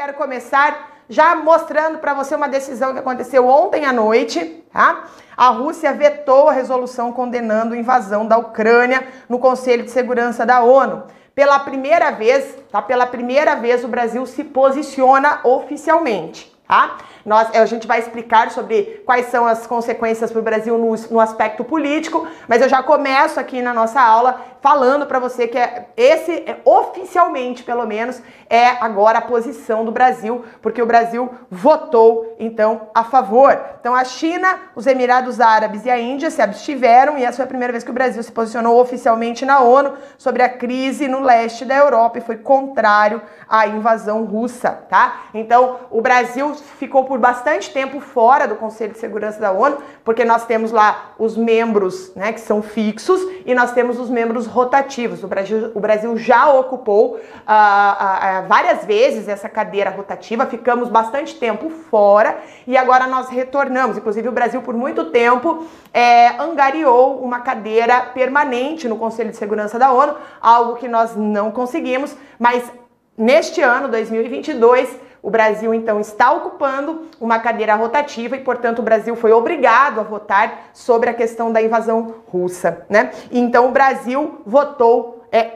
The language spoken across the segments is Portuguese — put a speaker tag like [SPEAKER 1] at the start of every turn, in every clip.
[SPEAKER 1] quero começar já mostrando para você uma decisão que aconteceu ontem à noite, tá? A Rússia vetou a resolução condenando a invasão da Ucrânia no Conselho de Segurança da ONU. Pela primeira vez, tá? Pela primeira vez o Brasil se posiciona oficialmente, tá? Nós, a gente vai explicar sobre quais são as consequências para o Brasil no, no, aspecto político, mas eu já começo aqui na nossa aula falando para você que é, esse, é, oficialmente pelo menos, é agora a posição do Brasil, porque o Brasil votou, então, a favor. Então, a China, os Emirados Árabes e a Índia se abstiveram, e essa foi a primeira vez que o Brasil se posicionou oficialmente na ONU sobre a crise no leste da Europa e foi contrário à invasão russa, tá? Então, o Brasil ficou por bastante tempo fora do Conselho de Segurança da ONU, porque nós temos lá os membros, né, que são fixos, e nós temos os membros rotativos. O Brasil, o Brasil já ocupou uh, uh, uh, várias vezes essa cadeira rotativa, ficamos bastante tempo fora e agora nós retornamos. Inclusive, o Brasil, por muito tempo, é, angariou uma cadeira permanente no Conselho de Segurança da ONU, algo que nós não conseguimos, mas neste ano, 2022, o Brasil, então, está ocupando uma cadeira rotativa e, portanto, o Brasil foi obrigado a votar sobre a questão da invasão russa, né? Então, o Brasil votou. É, é,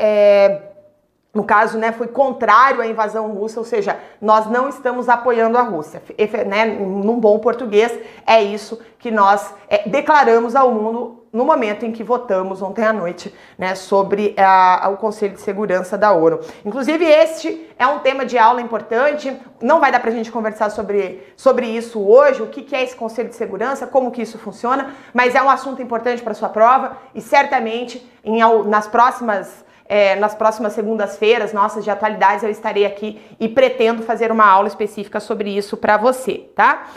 [SPEAKER 1] é, no caso, né, foi contrário à invasão russa, ou seja, nós não estamos apoiando a Rússia. Né, num bom português, é isso que nós é, declaramos ao mundo no momento em que votamos ontem à noite né, sobre a, a, o Conselho de Segurança da ONU. Inclusive, este é um tema de aula importante, não vai dar para a gente conversar sobre, sobre isso hoje, o que, que é esse Conselho de Segurança, como que isso funciona, mas é um assunto importante para sua prova e certamente em, nas próximas é, nas próximas segundas-feiras nossas de atualidades eu estarei aqui e pretendo fazer uma aula específica sobre isso para você, tá?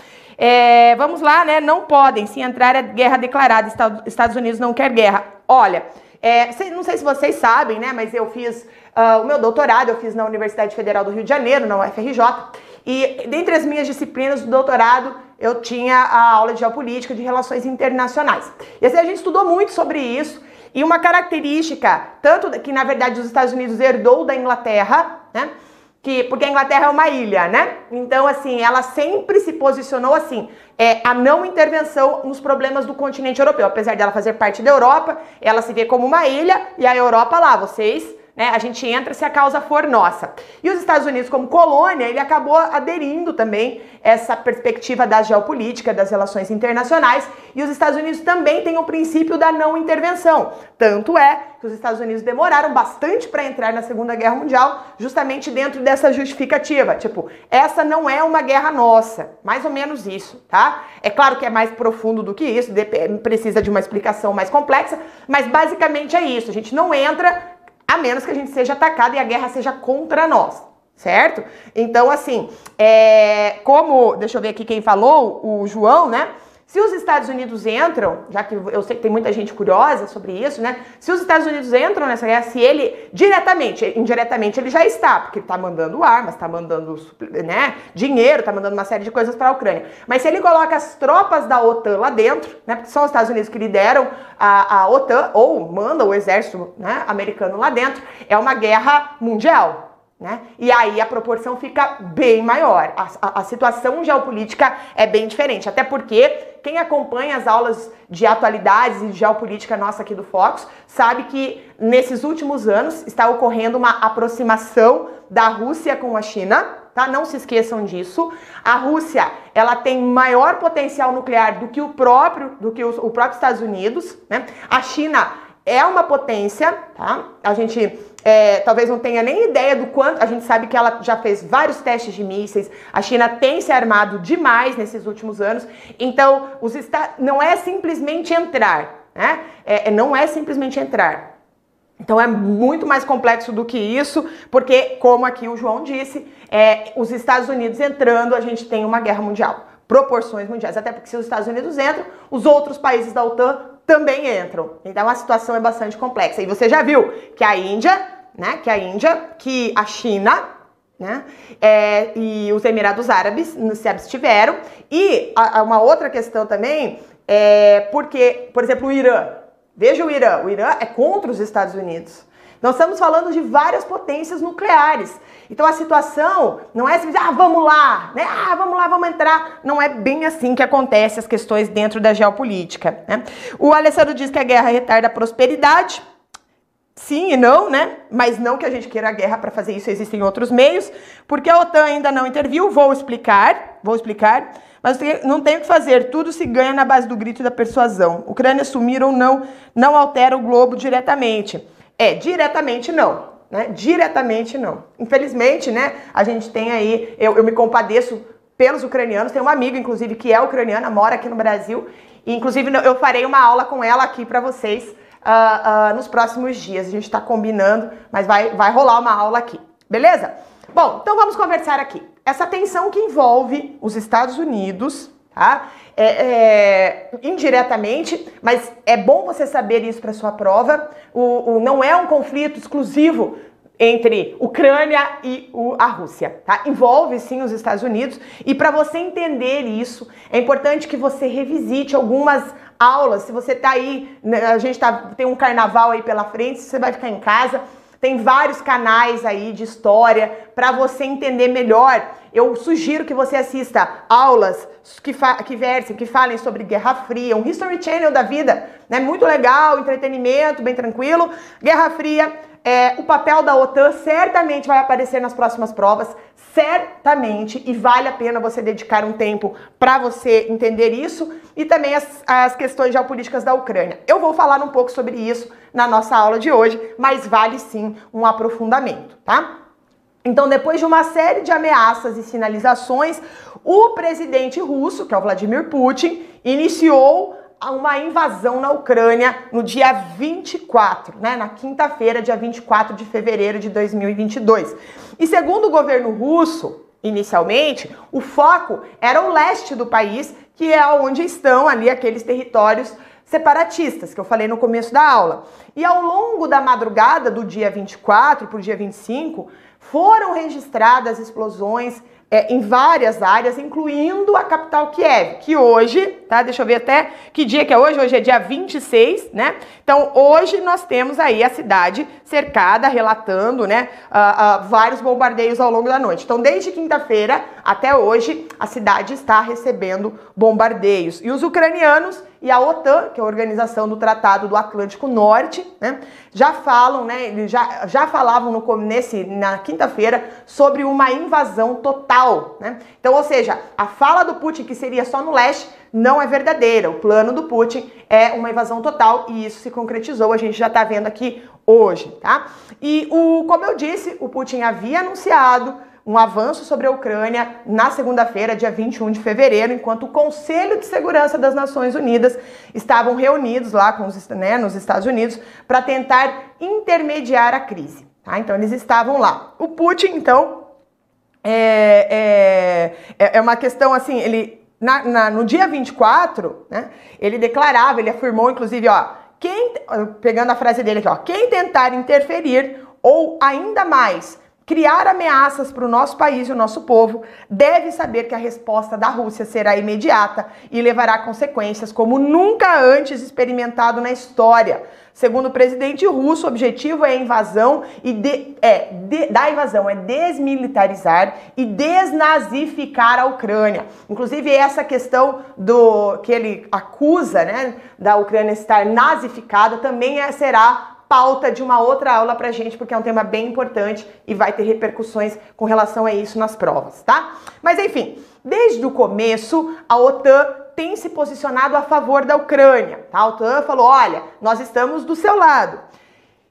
[SPEAKER 1] É, vamos lá, né? Não podem se entrar é guerra declarada. Estados Unidos não quer guerra. Olha, é, não sei se vocês sabem, né? Mas eu fiz uh, o meu doutorado, eu fiz na Universidade Federal do Rio de Janeiro, na UFRJ. E dentre as minhas disciplinas do doutorado, eu tinha a aula de geopolítica de relações internacionais. E assim, a gente estudou muito sobre isso. E uma característica, tanto que na verdade os Estados Unidos herdou da Inglaterra, né? Que porque a Inglaterra é uma ilha, né? Então, assim, ela sempre se posicionou assim, é, a não intervenção nos problemas do continente europeu. Apesar dela fazer parte da Europa, ela se vê como uma ilha e a Europa lá, vocês né? A gente entra se a causa for nossa. E os Estados Unidos, como colônia, ele acabou aderindo também essa perspectiva da geopolítica, das relações internacionais. E os Estados Unidos também têm o princípio da não intervenção. Tanto é que os Estados Unidos demoraram bastante para entrar na Segunda Guerra Mundial, justamente dentro dessa justificativa. Tipo, essa não é uma guerra nossa. Mais ou menos isso, tá? É claro que é mais profundo do que isso, precisa de uma explicação mais complexa, mas basicamente é isso. A gente não entra a menos que a gente seja atacado e a guerra seja contra nós, certo? Então, assim, é, como, deixa eu ver aqui quem falou, o João, né? Se os Estados Unidos entram, já que eu sei que tem muita gente curiosa sobre isso, né? Se os Estados Unidos entram nessa guerra, se ele diretamente, indiretamente ele já está, porque ele está mandando armas, está mandando né, dinheiro, está mandando uma série de coisas para a Ucrânia. Mas se ele coloca as tropas da OTAN lá dentro, né? Porque são os Estados Unidos que lideram a, a OTAN ou manda o exército né, americano lá dentro, é uma guerra mundial. Né? E aí a proporção fica bem maior. A, a, a, situação geopolítica é bem diferente. Até porque quem acompanha as aulas de atualidades e de geopolítica nossa aqui do Fox sabe que nesses últimos anos está ocorrendo uma aproximação da Rússia com a China. Tá? Não se esqueçam disso. A Rússia ela tem maior potencial nuclear do que o próprio, do que o, o próprio Estados Unidos. Né? A China é uma potência, tá? A gente é, talvez não tenha nem ideia do quanto. A gente sabe que ela já fez vários testes de mísseis. A China tem se armado demais nesses últimos anos. Então, os não é simplesmente entrar, né? É, é, não é simplesmente entrar. Então é muito mais complexo do que isso, porque, como aqui o João disse, é, os Estados Unidos entrando, a gente tem uma guerra mundial. Proporções mundiais. Até porque se os Estados Unidos entram, os outros países da OTAN também entram. Então a situação é bastante complexa. E você já viu que a Índia, né, que a Índia, que a China, né, é, e os Emirados Árabes se abstiveram. E a, a uma outra questão também é porque, por exemplo, o Irã. Veja o Irã. O Irã é contra os Estados Unidos. Nós estamos falando de várias potências nucleares. Então a situação não é assim, ah, vamos lá, né? Ah, vamos lá, vamos entrar. Não é bem assim que acontece as questões dentro da geopolítica. Né? O Alessandro diz que a guerra retarda a prosperidade. Sim e não, né? Mas não que a gente queira a guerra para fazer isso, existem outros meios, porque a OTAN ainda não interviu, vou explicar, vou explicar, mas não tem o que fazer, tudo se ganha na base do grito e da persuasão. Ucrânia sumir ou não, não altera o globo diretamente. É, diretamente não, né? Diretamente não. Infelizmente, né, a gente tem aí, eu, eu me compadeço pelos ucranianos, tem uma amiga, inclusive, que é ucraniana, mora aqui no Brasil, e inclusive eu farei uma aula com ela aqui para vocês, uh, uh, nos próximos dias. A gente está combinando, mas vai, vai rolar uma aula aqui, beleza? Bom, então vamos conversar aqui. Essa tensão que envolve os Estados Unidos, tá? É, é, indiretamente, mas é bom você saber isso para sua prova. O, o, não é um conflito exclusivo entre Ucrânia e o, a Rússia, tá? Envolve sim os Estados Unidos e para você entender isso é importante que você revisite algumas aulas. Se você tá aí, né, a gente tá, tem um carnaval aí pela frente, você vai ficar em casa, tem vários canais aí de história para você entender melhor. Eu sugiro que você assista aulas que, que versem, que falem sobre Guerra Fria, um History Channel da vida, né? Muito legal, entretenimento, bem tranquilo. Guerra Fria, é, o papel da OTAN certamente vai aparecer nas próximas provas, certamente, e vale a pena você dedicar um tempo para você entender isso e também as, as questões geopolíticas da Ucrânia. Eu vou falar um pouco sobre isso na nossa aula de hoje, mas vale sim um aprofundamento, tá? Então, depois de uma série de ameaças e sinalizações, o presidente russo, que é o Vladimir Putin, iniciou uma invasão na Ucrânia no dia 24, né, na quinta-feira, dia 24 de fevereiro de 2022. E segundo o governo russo, inicialmente, o foco era o leste do país, que é onde estão ali aqueles territórios separatistas, que eu falei no começo da aula. E ao longo da madrugada do dia 24 para o dia 25, foram registradas explosões é, em várias áreas, incluindo a capital Kiev, que hoje, tá? Deixa eu ver até que dia que é hoje, hoje é dia 26, né? Então, hoje nós temos aí a cidade cercada, relatando, né, uh, uh, vários bombardeios ao longo da noite. Então, desde quinta-feira até hoje, a cidade está recebendo bombardeios. E os ucranianos e a OTAN, que é a Organização do Tratado do Atlântico Norte, né, já falam, né, eles já, já falavam no, nesse, na quinta-feira sobre uma invasão total. Né? Então, ou seja, a fala do Putin que seria só no leste não é verdadeira. O plano do Putin é uma invasão total e isso se concretizou, a gente já está vendo aqui hoje, tá? E o, como eu disse, o Putin havia anunciado um avanço sobre a Ucrânia na segunda-feira, dia 21 de fevereiro, enquanto o Conselho de Segurança das Nações Unidas estavam reunidos lá com os, né, nos Estados Unidos para tentar intermediar a crise. Tá? Então eles estavam lá. O Putin, então, é, é, é uma questão assim, ele na, na, no dia 24, né, ele declarava, ele afirmou, inclusive, ó, quem, pegando a frase dele aqui, ó, quem tentar interferir ou ainda mais criar ameaças para o nosso país e o nosso povo, deve saber que a resposta da Rússia será imediata e levará consequências como nunca antes experimentado na história. Segundo o presidente russo, o objetivo é invasão e de, é, de, da invasão é desmilitarizar e desnazificar a Ucrânia. Inclusive essa questão do que ele acusa, né, da Ucrânia estar nazificada também é, será pauta de uma outra aula pra gente, porque é um tema bem importante e vai ter repercussões com relação a isso nas provas, tá? Mas enfim, desde o começo, a OTAN tem se posicionado a favor da Ucrânia, tá? A OTAN falou: olha, nós estamos do seu lado.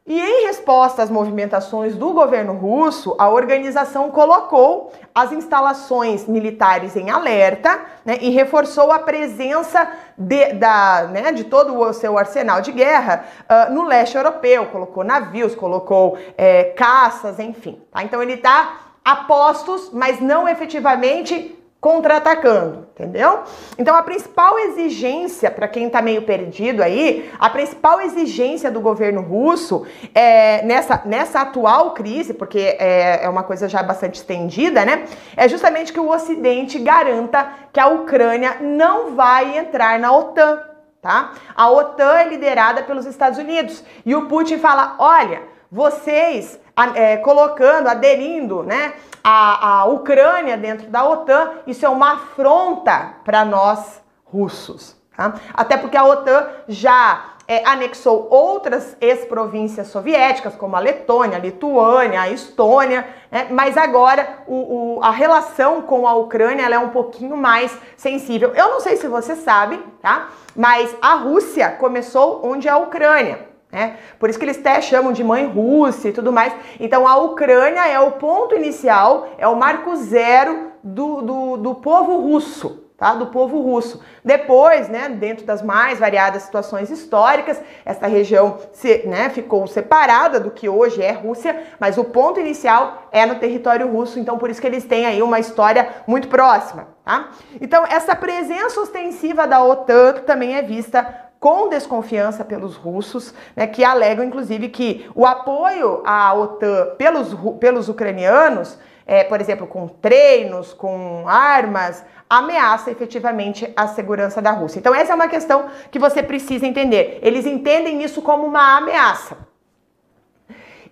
[SPEAKER 1] E em resposta às movimentações do governo russo, a organização colocou as instalações militares em alerta né, e reforçou a presença de, da, né, de todo o seu arsenal de guerra uh, no leste europeu. Colocou navios, colocou é, caças, enfim. Tá? Então ele está a postos, mas não efetivamente contra-atacando, entendeu? Então a principal exigência, para quem tá meio perdido aí, a principal exigência do governo russo é, nessa, nessa atual crise, porque é, é uma coisa já bastante estendida, né? É justamente que o Ocidente garanta que a Ucrânia não vai entrar na OTAN, tá? A OTAN é liderada pelos Estados Unidos e o Putin fala: olha vocês é, colocando, aderindo, né, a, a Ucrânia dentro da OTAN, isso é uma afronta para nós russos. Tá? Até porque a OTAN já é, anexou outras ex-províncias soviéticas, como a Letônia, a Lituânia, a Estônia, né? mas agora o, o, a relação com a Ucrânia é um pouquinho mais sensível. Eu não sei se você sabe, tá? Mas a Rússia começou onde é a Ucrânia. Né? Por isso que eles até chamam de mãe Rússia e tudo mais. Então a Ucrânia é o ponto inicial, é o marco zero do, do, do povo russo tá? do povo russo. Depois, né, dentro das mais variadas situações históricas, essa região se, né, ficou separada do que hoje é Rússia, mas o ponto inicial é no território russo, então por isso que eles têm aí uma história muito próxima. Tá? Então, essa presença ostensiva da OTAN também é vista com desconfiança pelos russos, né, que alegam inclusive que o apoio à OTAN pelos, pelos ucranianos, é, por exemplo, com treinos, com armas, ameaça efetivamente a segurança da Rússia. Então, essa é uma questão que você precisa entender. Eles entendem isso como uma ameaça.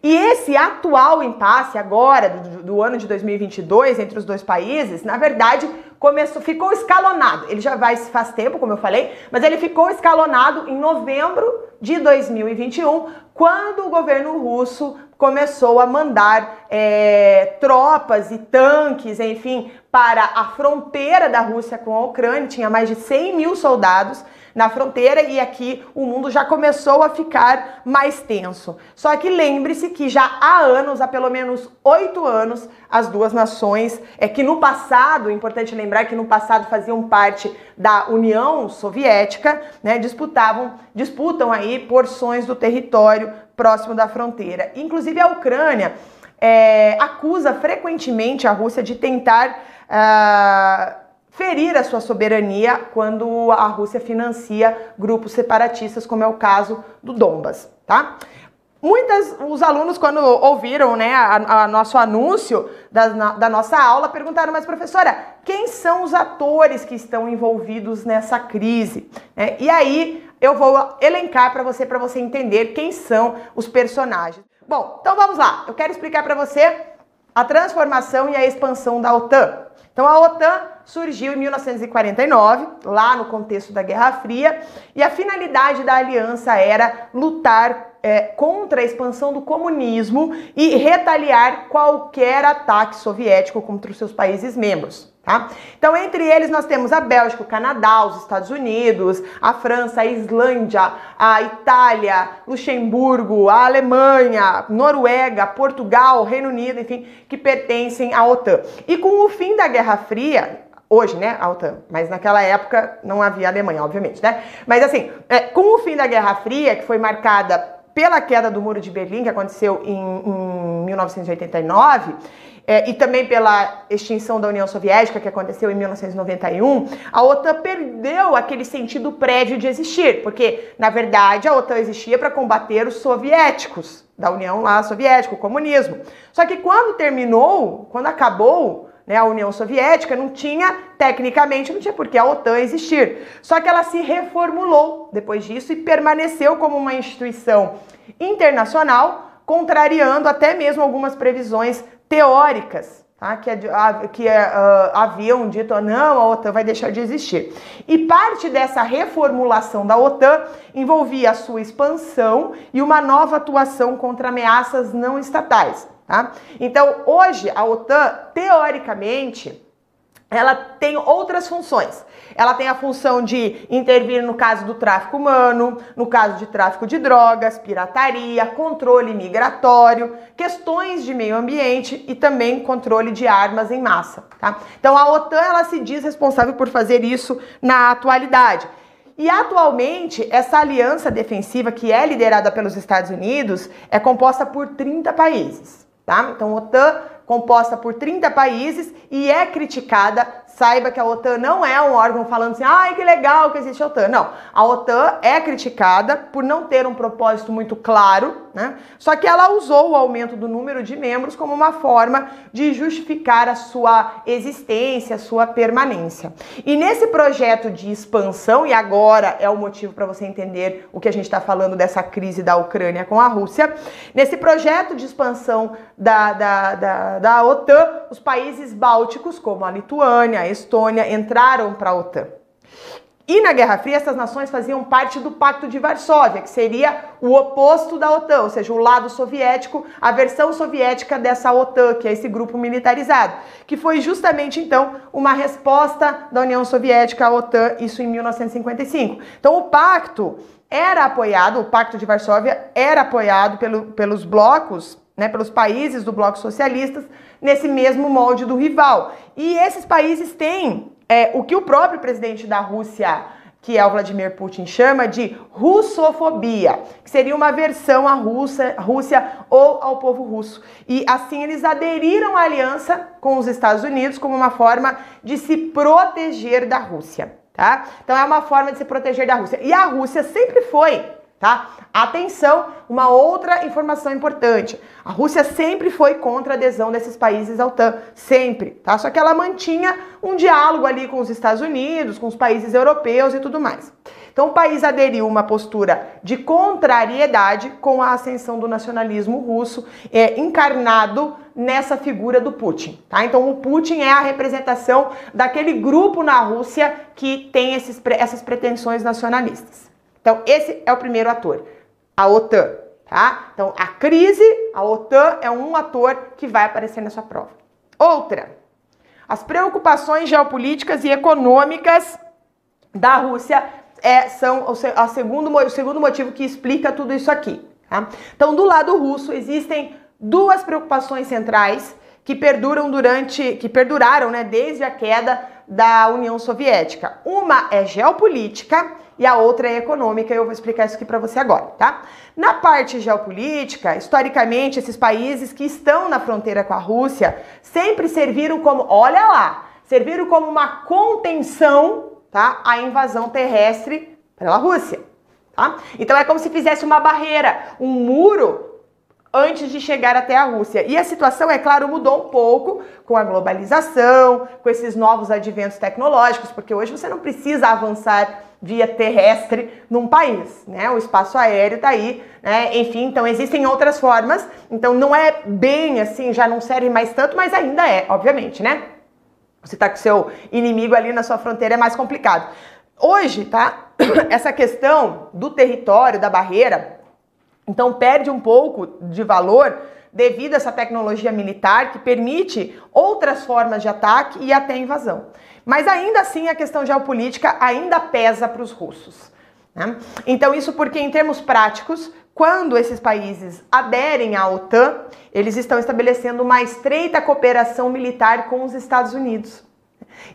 [SPEAKER 1] E esse atual impasse agora, do, do, ano de 2022, entre os dois países, na verdade, começou, ficou escalonado. Ele já vai faz tempo, como eu falei, mas ele ficou escalonado em novembro de 2021, quando o governo russo começou a mandar é, tropas e tanques, enfim, para a fronteira da Rússia com a Ucrânia. Tinha mais de 100 mil soldados na fronteira e aqui o mundo já começou a ficar mais tenso. Só que lembre-se que já há anos, há pelo menos oito anos, as duas nações, é que no passado, importante lembrar que no passado faziam parte da União Soviética, né, disputavam, disputam aí porções do território próximo da fronteira. Inclusive a Ucrânia é, acusa frequentemente a Rússia de tentar uh, ferir a sua soberania quando a Rússia financia grupos separatistas, como é o caso do Donbas, tá? Muitas, os alunos, quando ouviram né, a, a nosso anúncio da, na, da nossa aula, perguntaram, mas professora, quem são os atores que estão envolvidos nessa crise? É, e aí eu vou elencar para você, para você entender quem são os personagens. Bom, então vamos lá. Eu quero explicar para você a transformação e a expansão da OTAN. Então a OTAN surgiu em 1949, lá no contexto da Guerra Fria, e a finalidade da aliança era lutar é, contra a expansão do comunismo e retaliar qualquer ataque soviético contra os seus países membros. Tá? Então, entre eles, nós temos a Bélgica, o Canadá, os Estados Unidos, a França, a Islândia, a Itália, Luxemburgo, a Alemanha, Noruega, Portugal, Reino Unido, enfim, que pertencem à OTAN. E com o fim da Guerra Fria, hoje, né, a OTAN, mas naquela época não havia Alemanha, obviamente, né? Mas assim, é, com o fim da Guerra Fria, que foi marcada pela queda do Muro de Berlim, que aconteceu em, em 1989, é, e também pela extinção da União Soviética, que aconteceu em 1991, a OTAN perdeu aquele sentido prévio de existir, porque, na verdade, a OTAN existia para combater os soviéticos, da União lá Soviética, o comunismo. Só que quando terminou, quando acabou né, a União Soviética, não tinha, tecnicamente, não tinha por que a OTAN existir. Só que ela se reformulou depois disso e permaneceu como uma instituição internacional, contrariando até mesmo algumas previsões teóricas tá? que, que uh, haviam dito não, a OTAN vai deixar de existir. E parte dessa reformulação da OTAN envolvia a sua expansão e uma nova atuação contra ameaças não estatais. Tá? Então, hoje, a OTAN, teoricamente, ela tem outras funções. Ela tem a função de intervir no caso do tráfico humano, no caso de tráfico de drogas, pirataria, controle migratório, questões de meio ambiente e também controle de armas em massa. Tá? Então a OTAN ela se diz responsável por fazer isso na atualidade. E atualmente, essa aliança defensiva que é liderada pelos Estados Unidos é composta por 30 países. Tá? Então, OTAN composta por 30 países e é criticada saiba que a OTAN não é um órgão falando assim, ai que legal que existe a OTAN. Não, a OTAN é criticada por não ter um propósito muito claro, né? Só que ela usou o aumento do número de membros como uma forma de justificar a sua existência, a sua permanência. E nesse projeto de expansão, e agora é o motivo para você entender o que a gente está falando dessa crise da Ucrânia com a Rússia, nesse projeto de expansão da, da, da, da OTAN, os países bálticos, como a Lituânia, Estônia, entraram para a OTAN. E na Guerra Fria, essas nações faziam parte do Pacto de Varsóvia, que seria o oposto da OTAN, ou seja, o lado soviético, a versão soviética dessa OTAN, que é esse grupo militarizado, que foi justamente então uma resposta da União Soviética à OTAN, isso em 1955. Então o pacto era apoiado, o Pacto de Varsóvia era apoiado pelo, pelos blocos, né, pelos países do bloco socialistas, nesse mesmo molde do rival. E esses países têm é, o que o próprio presidente da Rússia, que é o Vladimir Putin, chama de russofobia, que seria uma versão à Rússia, Rússia ou ao povo russo. E assim eles aderiram à aliança com os Estados Unidos como uma forma de se proteger da Rússia. Tá? Então é uma forma de se proteger da Rússia. E a Rússia sempre foi tá? Atenção, uma outra informação importante. A Rússia sempre foi contra a adesão desses países à OTAN, sempre, tá? Só que ela mantinha um diálogo ali com os Estados Unidos, com os países europeus e tudo mais. Então o país aderiu uma postura de contrariedade com a ascensão do nacionalismo russo, é, encarnado nessa figura do Putin, tá? Então o Putin é a representação daquele grupo na Rússia que tem esses, essas pretensões nacionalistas. Então, esse é o primeiro ator, a OTAN, tá? Então, a crise, a OTAN é um ator que vai aparecer na sua prova. Outra, as preocupações geopolíticas e econômicas da Rússia é, são o, segundo, o segundo motivo que explica tudo isso aqui. Tá? Então, do lado russo, existem duas preocupações centrais que perduram durante, que perduraram né, desde a queda da União Soviética. Uma é geopolítica e a outra é econômica, eu vou explicar isso aqui para você agora, tá? Na parte geopolítica, historicamente, esses países que estão na fronteira com a Rússia sempre serviram como, olha lá, serviram como uma contenção, tá? À invasão terrestre pela Rússia, tá? Então é como se fizesse uma barreira, um muro antes de chegar até a Rússia. E a situação, é claro, mudou um pouco com a globalização, com esses novos adventos tecnológicos, porque hoje você não precisa avançar via terrestre num país, né? O espaço aéreo tá aí, né? Enfim, então existem outras formas. Então não é bem assim, já não serve mais tanto, mas ainda é, obviamente, né? Você tá com seu inimigo ali na sua fronteira é mais complicado. Hoje, tá? Essa questão do território, da barreira, então perde um pouco de valor devido a essa tecnologia militar que permite outras formas de ataque e até invasão. Mas ainda assim a questão geopolítica ainda pesa para os russos. Né? Então isso porque em termos práticos, quando esses países aderem à OTAN, eles estão estabelecendo uma estreita cooperação militar com os Estados Unidos.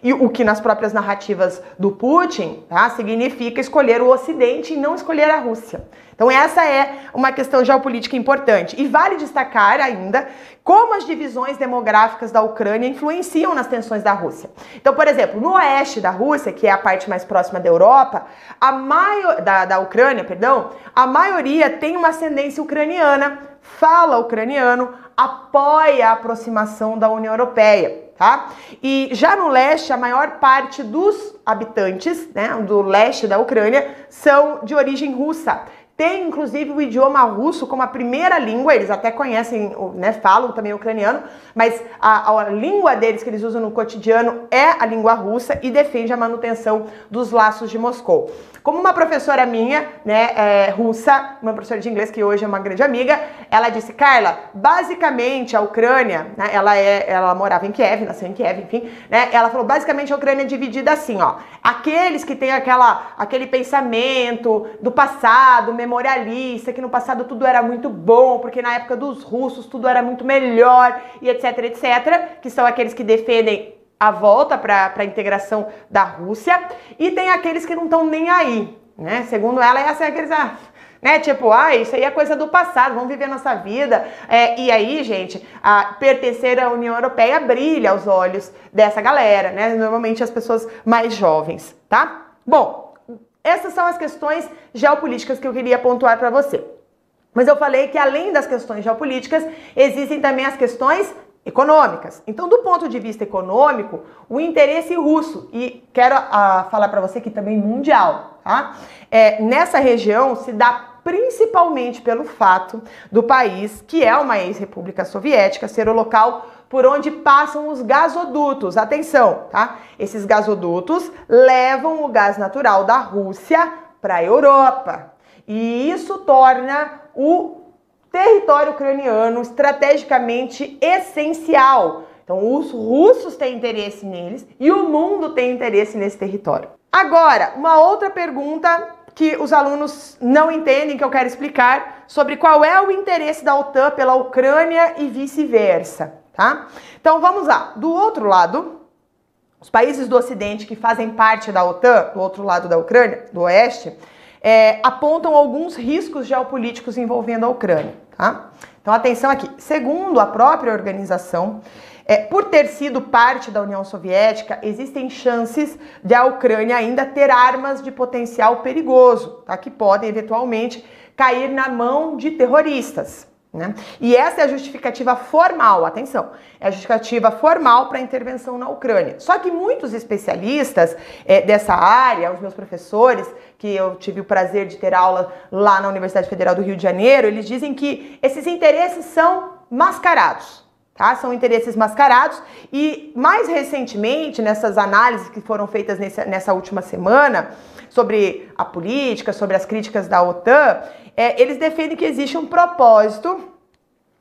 [SPEAKER 1] E o que nas próprias narrativas do Putin tá, significa escolher o Ocidente e não escolher a Rússia. Então, essa é uma questão geopolítica importante. E vale destacar ainda como as divisões demográficas da Ucrânia influenciam nas tensões da Rússia. Então, por exemplo, no oeste da Rússia, que é a parte mais próxima da Europa, a maior, da, da Ucrânia, perdão, a maioria tem uma ascendência ucraniana, fala ucraniano, apoia a aproximação da União Europeia tá? E já no leste, a maior parte dos habitantes, né, do leste da Ucrânia, são de origem russa. Tem inclusive o idioma russo como a primeira língua, eles até conhecem, né, falam também ucraniano, mas a, a, língua deles que eles usam no cotidiano é a língua russa e defende a manutenção dos laços de Moscou. Como uma professora minha, né, é, russa, uma professora de inglês que hoje é uma grande amiga, ela disse, Carla, basicamente a Ucrânia, né, ela é, ela morava em Kiev, nasceu em Kiev, enfim, né, ela falou, basicamente a Ucrânia é dividida assim, ó, aqueles que têm aquela, aquele pensamento do passado, memorialista, que no passado tudo era muito bom, porque na época dos russos tudo era muito melhor, e etc, etc, que são aqueles que defendem a volta para a integração da Rússia, e tem aqueles que não estão nem aí, né? Segundo ela, é aqueles, ah, né? Tipo, ah, isso aí é coisa do passado, vamos viver nossa vida. É, e aí, gente, a pertencer à União Europeia brilha aos olhos dessa galera, né? Normalmente as pessoas mais jovens, tá? Bom, essas são as questões geopolíticas que eu queria pontuar para você. Mas eu falei que além das questões geopolíticas, existem também as questões econômicas. Então, do ponto de vista econômico, o interesse russo, e quero uh, falar para você que também mundial, tá? É, nessa região se dá principalmente pelo fato do país, que é uma ex-república soviética, ser o local por onde passam os gasodutos. Atenção, tá? Esses gasodutos levam o gás natural da Rússia para a Europa. E isso torna o território ucraniano estrategicamente essencial. Então, os russos têm interesse neles e o mundo tem interesse nesse território. Agora, uma outra pergunta que os alunos não entendem, que eu quero explicar, sobre qual é o interesse da OTAN pela Ucrânia e vice-versa, tá? Então, vamos lá. Do outro lado, os países do Ocidente que fazem parte da OTAN, do outro lado da Ucrânia, do Oeste, é, apontam alguns riscos geopolíticos envolvendo a Ucrânia. Tá? Então, atenção aqui. Segundo a própria organização, é, por ter sido parte da União Soviética, existem chances de a Ucrânia ainda ter armas de potencial perigoso, tá? que podem eventualmente cair na mão de terroristas. Né? E essa é a justificativa formal, atenção, é a justificativa formal para a intervenção na Ucrânia. Só que muitos especialistas é, dessa área, os meus professores, que eu tive o prazer de ter aula lá na Universidade Federal do Rio de Janeiro, eles dizem que esses interesses são mascarados. Tá? São interesses mascarados e mais recentemente, nessas análises que foram feitas nessa, nessa última semana sobre a política, sobre as críticas da OTAN, é, eles defendem que existe um propósito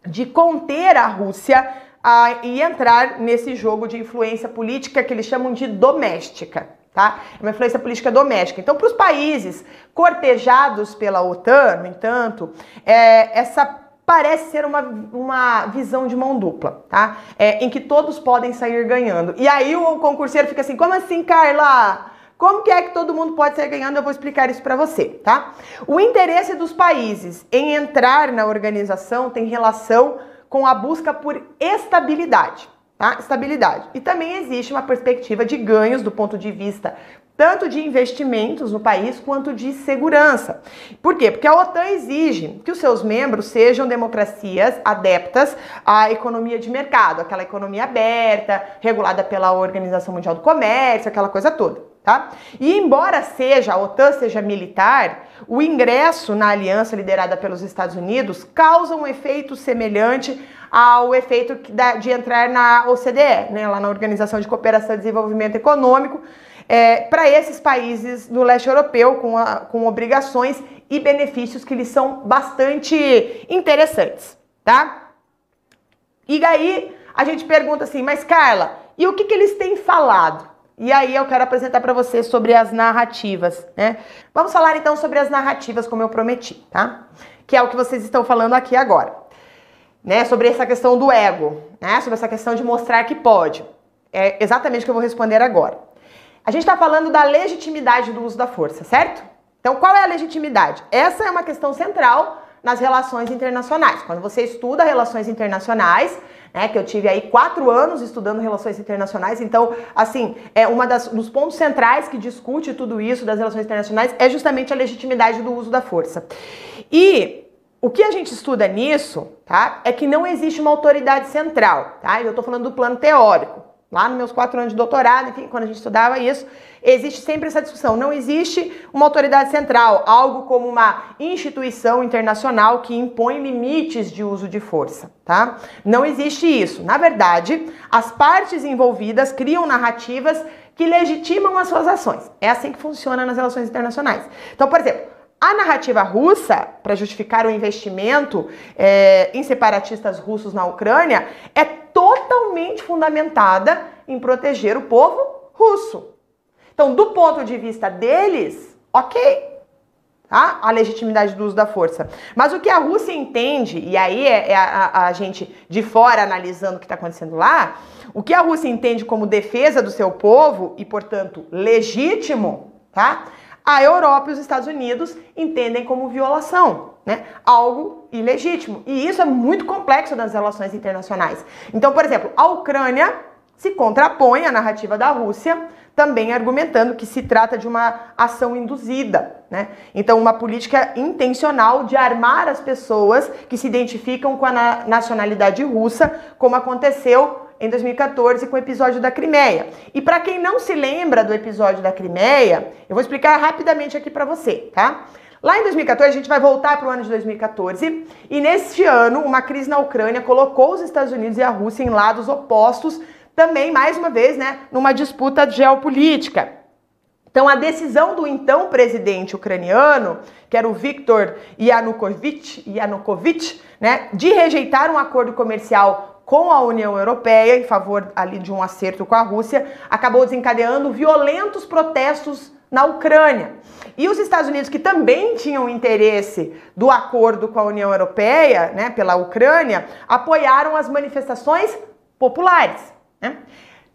[SPEAKER 1] de conter a Rússia a, e entrar nesse jogo de influência política que eles chamam de doméstica. Tá? É uma influência política doméstica. Então, para os países cortejados pela OTAN, no entanto, é, essa parece ser uma, uma visão de mão dupla, tá? É, em que todos podem sair ganhando. E aí o concurseiro fica assim: como assim, Carla? Como que é que todo mundo pode sair ganhando? Eu vou explicar isso para você, tá? O interesse dos países em entrar na organização tem relação com a busca por estabilidade, tá? Estabilidade. E também existe uma perspectiva de ganhos do ponto de vista tanto de investimentos no país quanto de segurança. Por quê? Porque a OTAN exige que os seus membros sejam democracias adeptas à economia de mercado, aquela economia aberta, regulada pela Organização Mundial do Comércio, aquela coisa toda tá? E embora seja a OTAN seja militar, o ingresso na aliança liderada pelos Estados Unidos causa um efeito semelhante ao efeito de entrar na OCDE, né, lá na Organização de Cooperação e Desenvolvimento Econômico, é, para esses países do leste europeu com, a, com obrigações e benefícios que lhes são bastante interessantes, tá? E aí a gente pergunta assim, mas Carla, e o que, que eles têm falado? E aí eu quero apresentar para você sobre as narrativas, né? Vamos falar então sobre as narrativas, como eu prometi, tá? Que é o que vocês estão falando aqui agora, né? Sobre essa questão do ego, né? Sobre essa questão de mostrar que pode. É exatamente o que eu vou responder agora. A gente está falando da legitimidade do uso da força, certo? Então, qual é a legitimidade? Essa é uma questão central nas relações internacionais. Quando você estuda relações internacionais, né? Que eu tive aí quatro anos estudando relações internacionais. Então, assim, é das, dos pontos centrais que discute tudo isso das relações internacionais é justamente a legitimidade do uso da força. E o que a gente estuda nisso, tá? É que não existe uma autoridade central, tá? Eu estou falando do plano teórico. Lá nos meus quatro anos de doutorado, enfim, quando a gente estudava isso, existe sempre essa discussão. Não existe uma autoridade central, algo como uma instituição internacional que impõe limites de uso de força, tá? Não existe isso. Na verdade, as partes envolvidas criam narrativas que legitimam as suas ações. É assim que funciona nas relações internacionais. Então, por exemplo, a narrativa russa, para justificar o investimento é, em separatistas russos na Ucrânia, é totalmente fundamentada em proteger o povo russo. Então, do ponto de vista deles, ok, tá? a legitimidade do uso da força. Mas o que a Rússia entende, e aí é, é a, a, gente de fora analisando o que está acontecendo lá, o que a Rússia entende como defesa do seu povo e, portanto, legítimo, tá? A Europa e os Estados Unidos entendem como violação, né? Algo ilegítimo. E isso é muito complexo nas relações internacionais. Então, por exemplo, a Ucrânia se contrapõe à narrativa da Rússia, também argumentando que se trata de uma ação induzida, né? Então, uma política intencional de armar as pessoas que se identificam com a nacionalidade russa, como aconteceu em 2014 com o episódio da Crimeia. E para quem não se lembra do episódio da Crimeia, eu vou explicar rapidamente aqui para você, tá? Lá em 2014, a gente vai voltar para o ano de 2014, e neste ano, uma crise na Ucrânia colocou os Estados Unidos e a Rússia em lados opostos, também, mais uma vez, né, numa disputa geopolítica. Então, a decisão do então presidente ucraniano, que era o Viktor Yanukovych, Yanukovych né, de rejeitar um acordo comercial com a União Europeia em favor ali de um acerto com a Rússia, acabou desencadeando violentos protestos na Ucrânia. E os Estados Unidos, que também tinham interesse do acordo com a União Europeia, né, pela Ucrânia, apoiaram as manifestações populares. Né?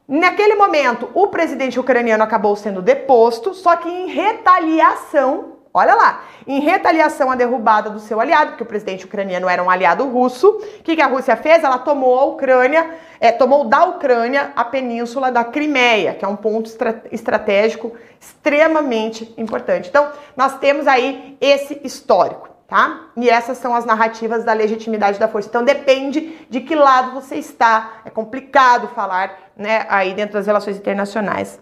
[SPEAKER 1] Naquele momento, o presidente ucraniano acabou sendo deposto, só que em retaliação Olha lá, em retaliação à derrubada do seu aliado, porque o presidente ucraniano era um aliado russo, o que, que a Rússia fez? Ela tomou a Ucrânia, é, tomou da Ucrânia a península da Crimeia, que é um ponto estra estratégico extremamente importante. Então, nós temos aí esse histórico, tá? E essas são as narrativas da legitimidade da força. Então, depende de que lado você está. É complicado falar, né, aí dentro das relações internacionais.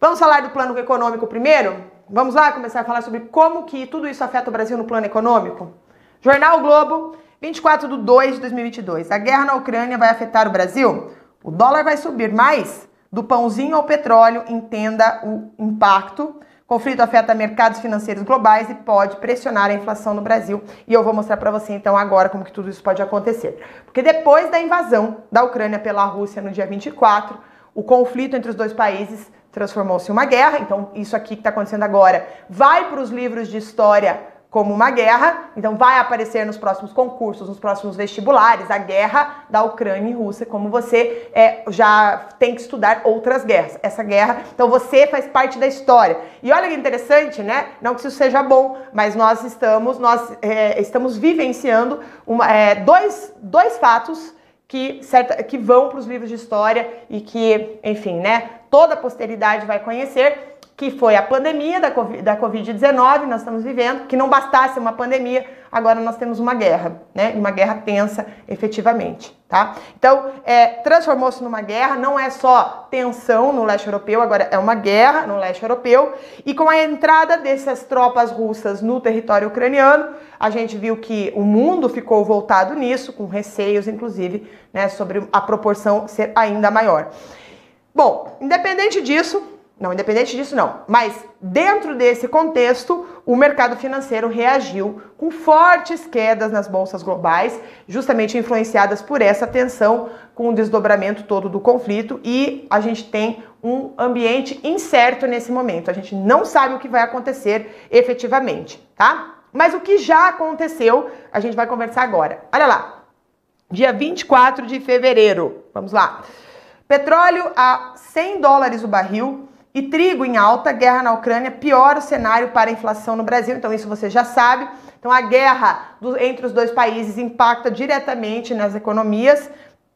[SPEAKER 1] Vamos falar do plano econômico primeiro? Vamos lá começar a falar sobre como que tudo isso afeta o Brasil no plano econômico? Jornal Globo, 24 de 2 de 2022. A guerra na Ucrânia vai afetar o Brasil? O dólar vai subir mais? Do pãozinho ao petróleo, entenda o impacto. Conflito afeta mercados financeiros globais e pode pressionar a inflação no Brasil. E eu vou mostrar para você então agora como que tudo isso pode acontecer. Porque depois da invasão da Ucrânia pela Rússia no dia 24, o conflito entre os dois países transformou-se em uma guerra. Então, isso aqui que está acontecendo agora vai para os livros de história como uma guerra, então vai aparecer nos próximos concursos, nos próximos vestibulares, a guerra da Ucrânia e Rússia, como você é, já tem que estudar outras guerras. Essa guerra, então você faz parte da história. E olha que interessante, né? Não que isso seja bom, mas nós estamos, nós é, estamos vivenciando uma, é, dois, dois fatos que, certa, que vão para os livros de história e que, enfim, né, toda a posteridade vai conhecer, que foi a pandemia da Covid-19, nós estamos vivendo, que não bastasse uma pandemia, agora nós temos uma guerra, né? Uma guerra tensa, efetivamente, tá? Então, é, transformou-se numa guerra, não é só tensão no leste europeu, agora é uma guerra no leste europeu, e com a entrada dessas tropas russas no território ucraniano, a gente viu que o mundo ficou voltado nisso, com receios, inclusive, né, sobre a proporção ser ainda maior. Bom, independente disso, não, independente disso não. Mas dentro desse contexto, o mercado financeiro reagiu com fortes quedas nas bolsas globais, justamente influenciadas por essa tensão com o desdobramento todo do conflito e a gente tem um ambiente incerto nesse momento. A gente não sabe o que vai acontecer efetivamente, tá? Mas o que já aconteceu, a gente vai conversar agora. Olha lá. Dia 24 de fevereiro. Vamos lá. Petróleo a 100 dólares o barril e trigo em alta, guerra na Ucrânia, piora o cenário para a inflação no Brasil. Então, isso você já sabe. Então, a guerra do, entre os dois países impacta diretamente nas economias,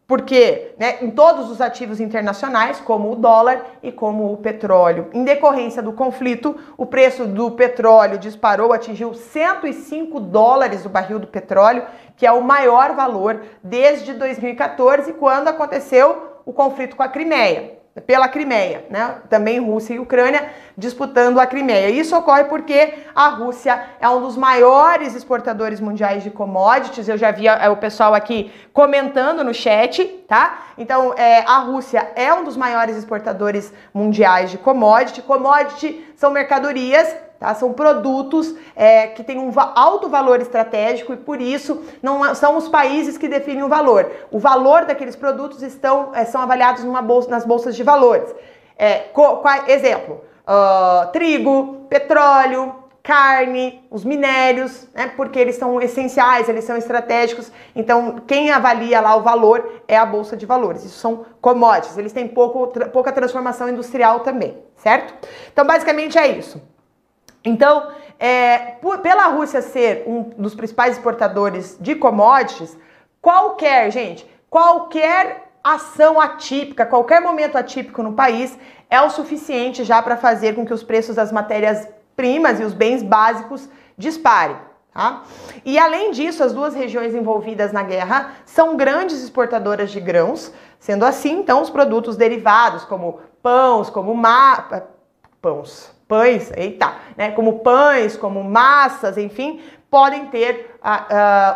[SPEAKER 1] porque né, em todos os ativos internacionais, como o dólar e como o petróleo. Em decorrência do conflito, o preço do petróleo disparou, atingiu 105 dólares o barril do petróleo, que é o maior valor desde 2014, quando aconteceu o conflito com a Crimeia pela Crimeia, né? Também Rússia e Ucrânia disputando a Crimeia. Isso ocorre porque a Rússia é um dos maiores exportadores mundiais de commodities. Eu já vi é, o pessoal aqui comentando no chat, tá? Então, é, a Rússia é um dos maiores exportadores mundiais de commodity. Commodity são mercadorias Tá? São produtos é, que têm um alto valor estratégico e por isso não são os países que definem o valor. O valor daqueles produtos estão, é, são avaliados bolsa, nas bolsas de valores. É, co, exemplo, uh, trigo, petróleo, carne, os minérios, né, porque eles são essenciais, eles são estratégicos. Então, quem avalia lá o valor é a bolsa de valores. Isso são commodities, eles têm pouco, pouca transformação industrial também, certo? Então, basicamente é isso. Então, é, por, pela Rússia ser um dos principais exportadores de commodities, qualquer, gente, qualquer ação atípica, qualquer momento atípico no país é o suficiente já para fazer com que os preços das matérias-primas e os bens básicos disparem. Tá? E além disso, as duas regiões envolvidas na guerra são grandes exportadoras de grãos, sendo assim, então, os produtos derivados, como pães, como ma... pães, pães, eita, né? Como pães, como massas, enfim, podem ter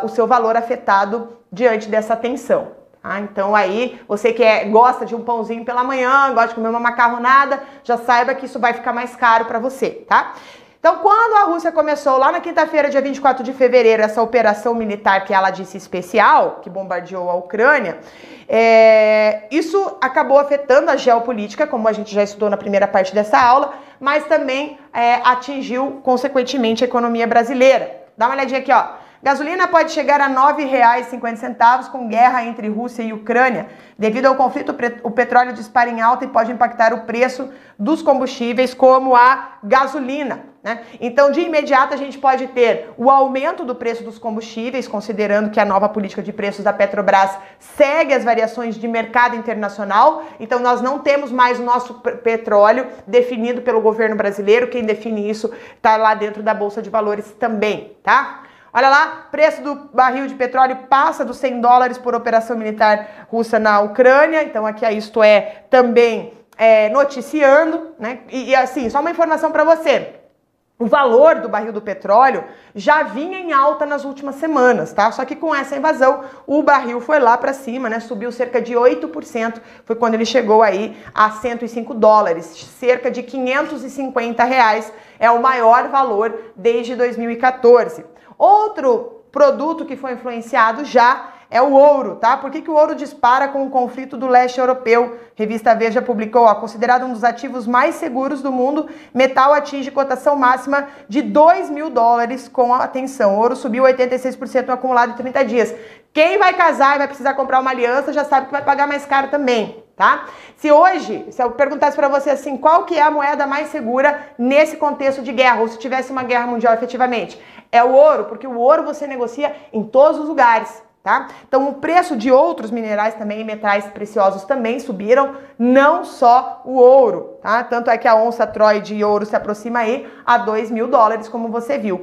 [SPEAKER 1] o seu valor afetado diante dessa tensão. Ah, então aí, você que é, gosta de um pãozinho pela manhã, gosta de comer uma macarronada, já saiba que isso vai ficar mais caro para você, tá? Então, quando a Rússia começou lá na quinta-feira, dia 24 de fevereiro, essa operação militar que ela disse especial, que bombardeou a Ucrânia, é, isso acabou afetando a geopolítica, como a gente já estudou na primeira parte dessa aula, mas também é, atingiu, consequentemente, a economia brasileira. Dá uma olhadinha aqui, ó. Gasolina pode chegar a R$ 9,50 com guerra entre Rússia e Ucrânia. Devido ao conflito, o petróleo dispara em alta e pode impactar o preço dos combustíveis, como a gasolina. Né? Então, de imediato, a gente pode ter o aumento do preço dos combustíveis, considerando que a nova política de preços da Petrobras segue as variações de mercado internacional. Então, nós não temos mais o nosso petróleo definido pelo governo brasileiro. Quem define isso está lá dentro da Bolsa de Valores também, tá? Olha lá, preço do barril de petróleo passa dos 100 dólares por operação militar russa na Ucrânia. Então aqui a Isto É também é, noticiando, né? E, e assim, só uma informação para você. O valor do barril do petróleo já vinha em alta nas últimas semanas, tá? Só que com essa invasão, o barril foi lá para cima, né? Subiu cerca de 8%, foi quando ele chegou aí a 105 dólares, cerca de 550 reais, é o maior valor desde 2014. Outro produto que foi influenciado já é o ouro, tá? Por que, que o ouro dispara com o conflito do leste europeu? Revista Veja publicou, ó, considerado um dos ativos mais seguros do mundo, metal atinge cotação máxima de 2 mil dólares com atenção. O ouro subiu 86% no acumulado em 30 dias. Quem vai casar e vai precisar comprar uma aliança já sabe que vai pagar mais caro também, tá? Se hoje, se eu perguntasse para você assim, qual que é a moeda mais segura nesse contexto de guerra, ou se tivesse uma guerra mundial efetivamente, é o ouro, porque o ouro você negocia em todos os lugares. Tá? Então, o preço de outros minerais também, metais preciosos também subiram, não só o ouro, tá? Tanto é que a onça Troy de ouro se aproxima aí a 2 mil dólares, como você viu.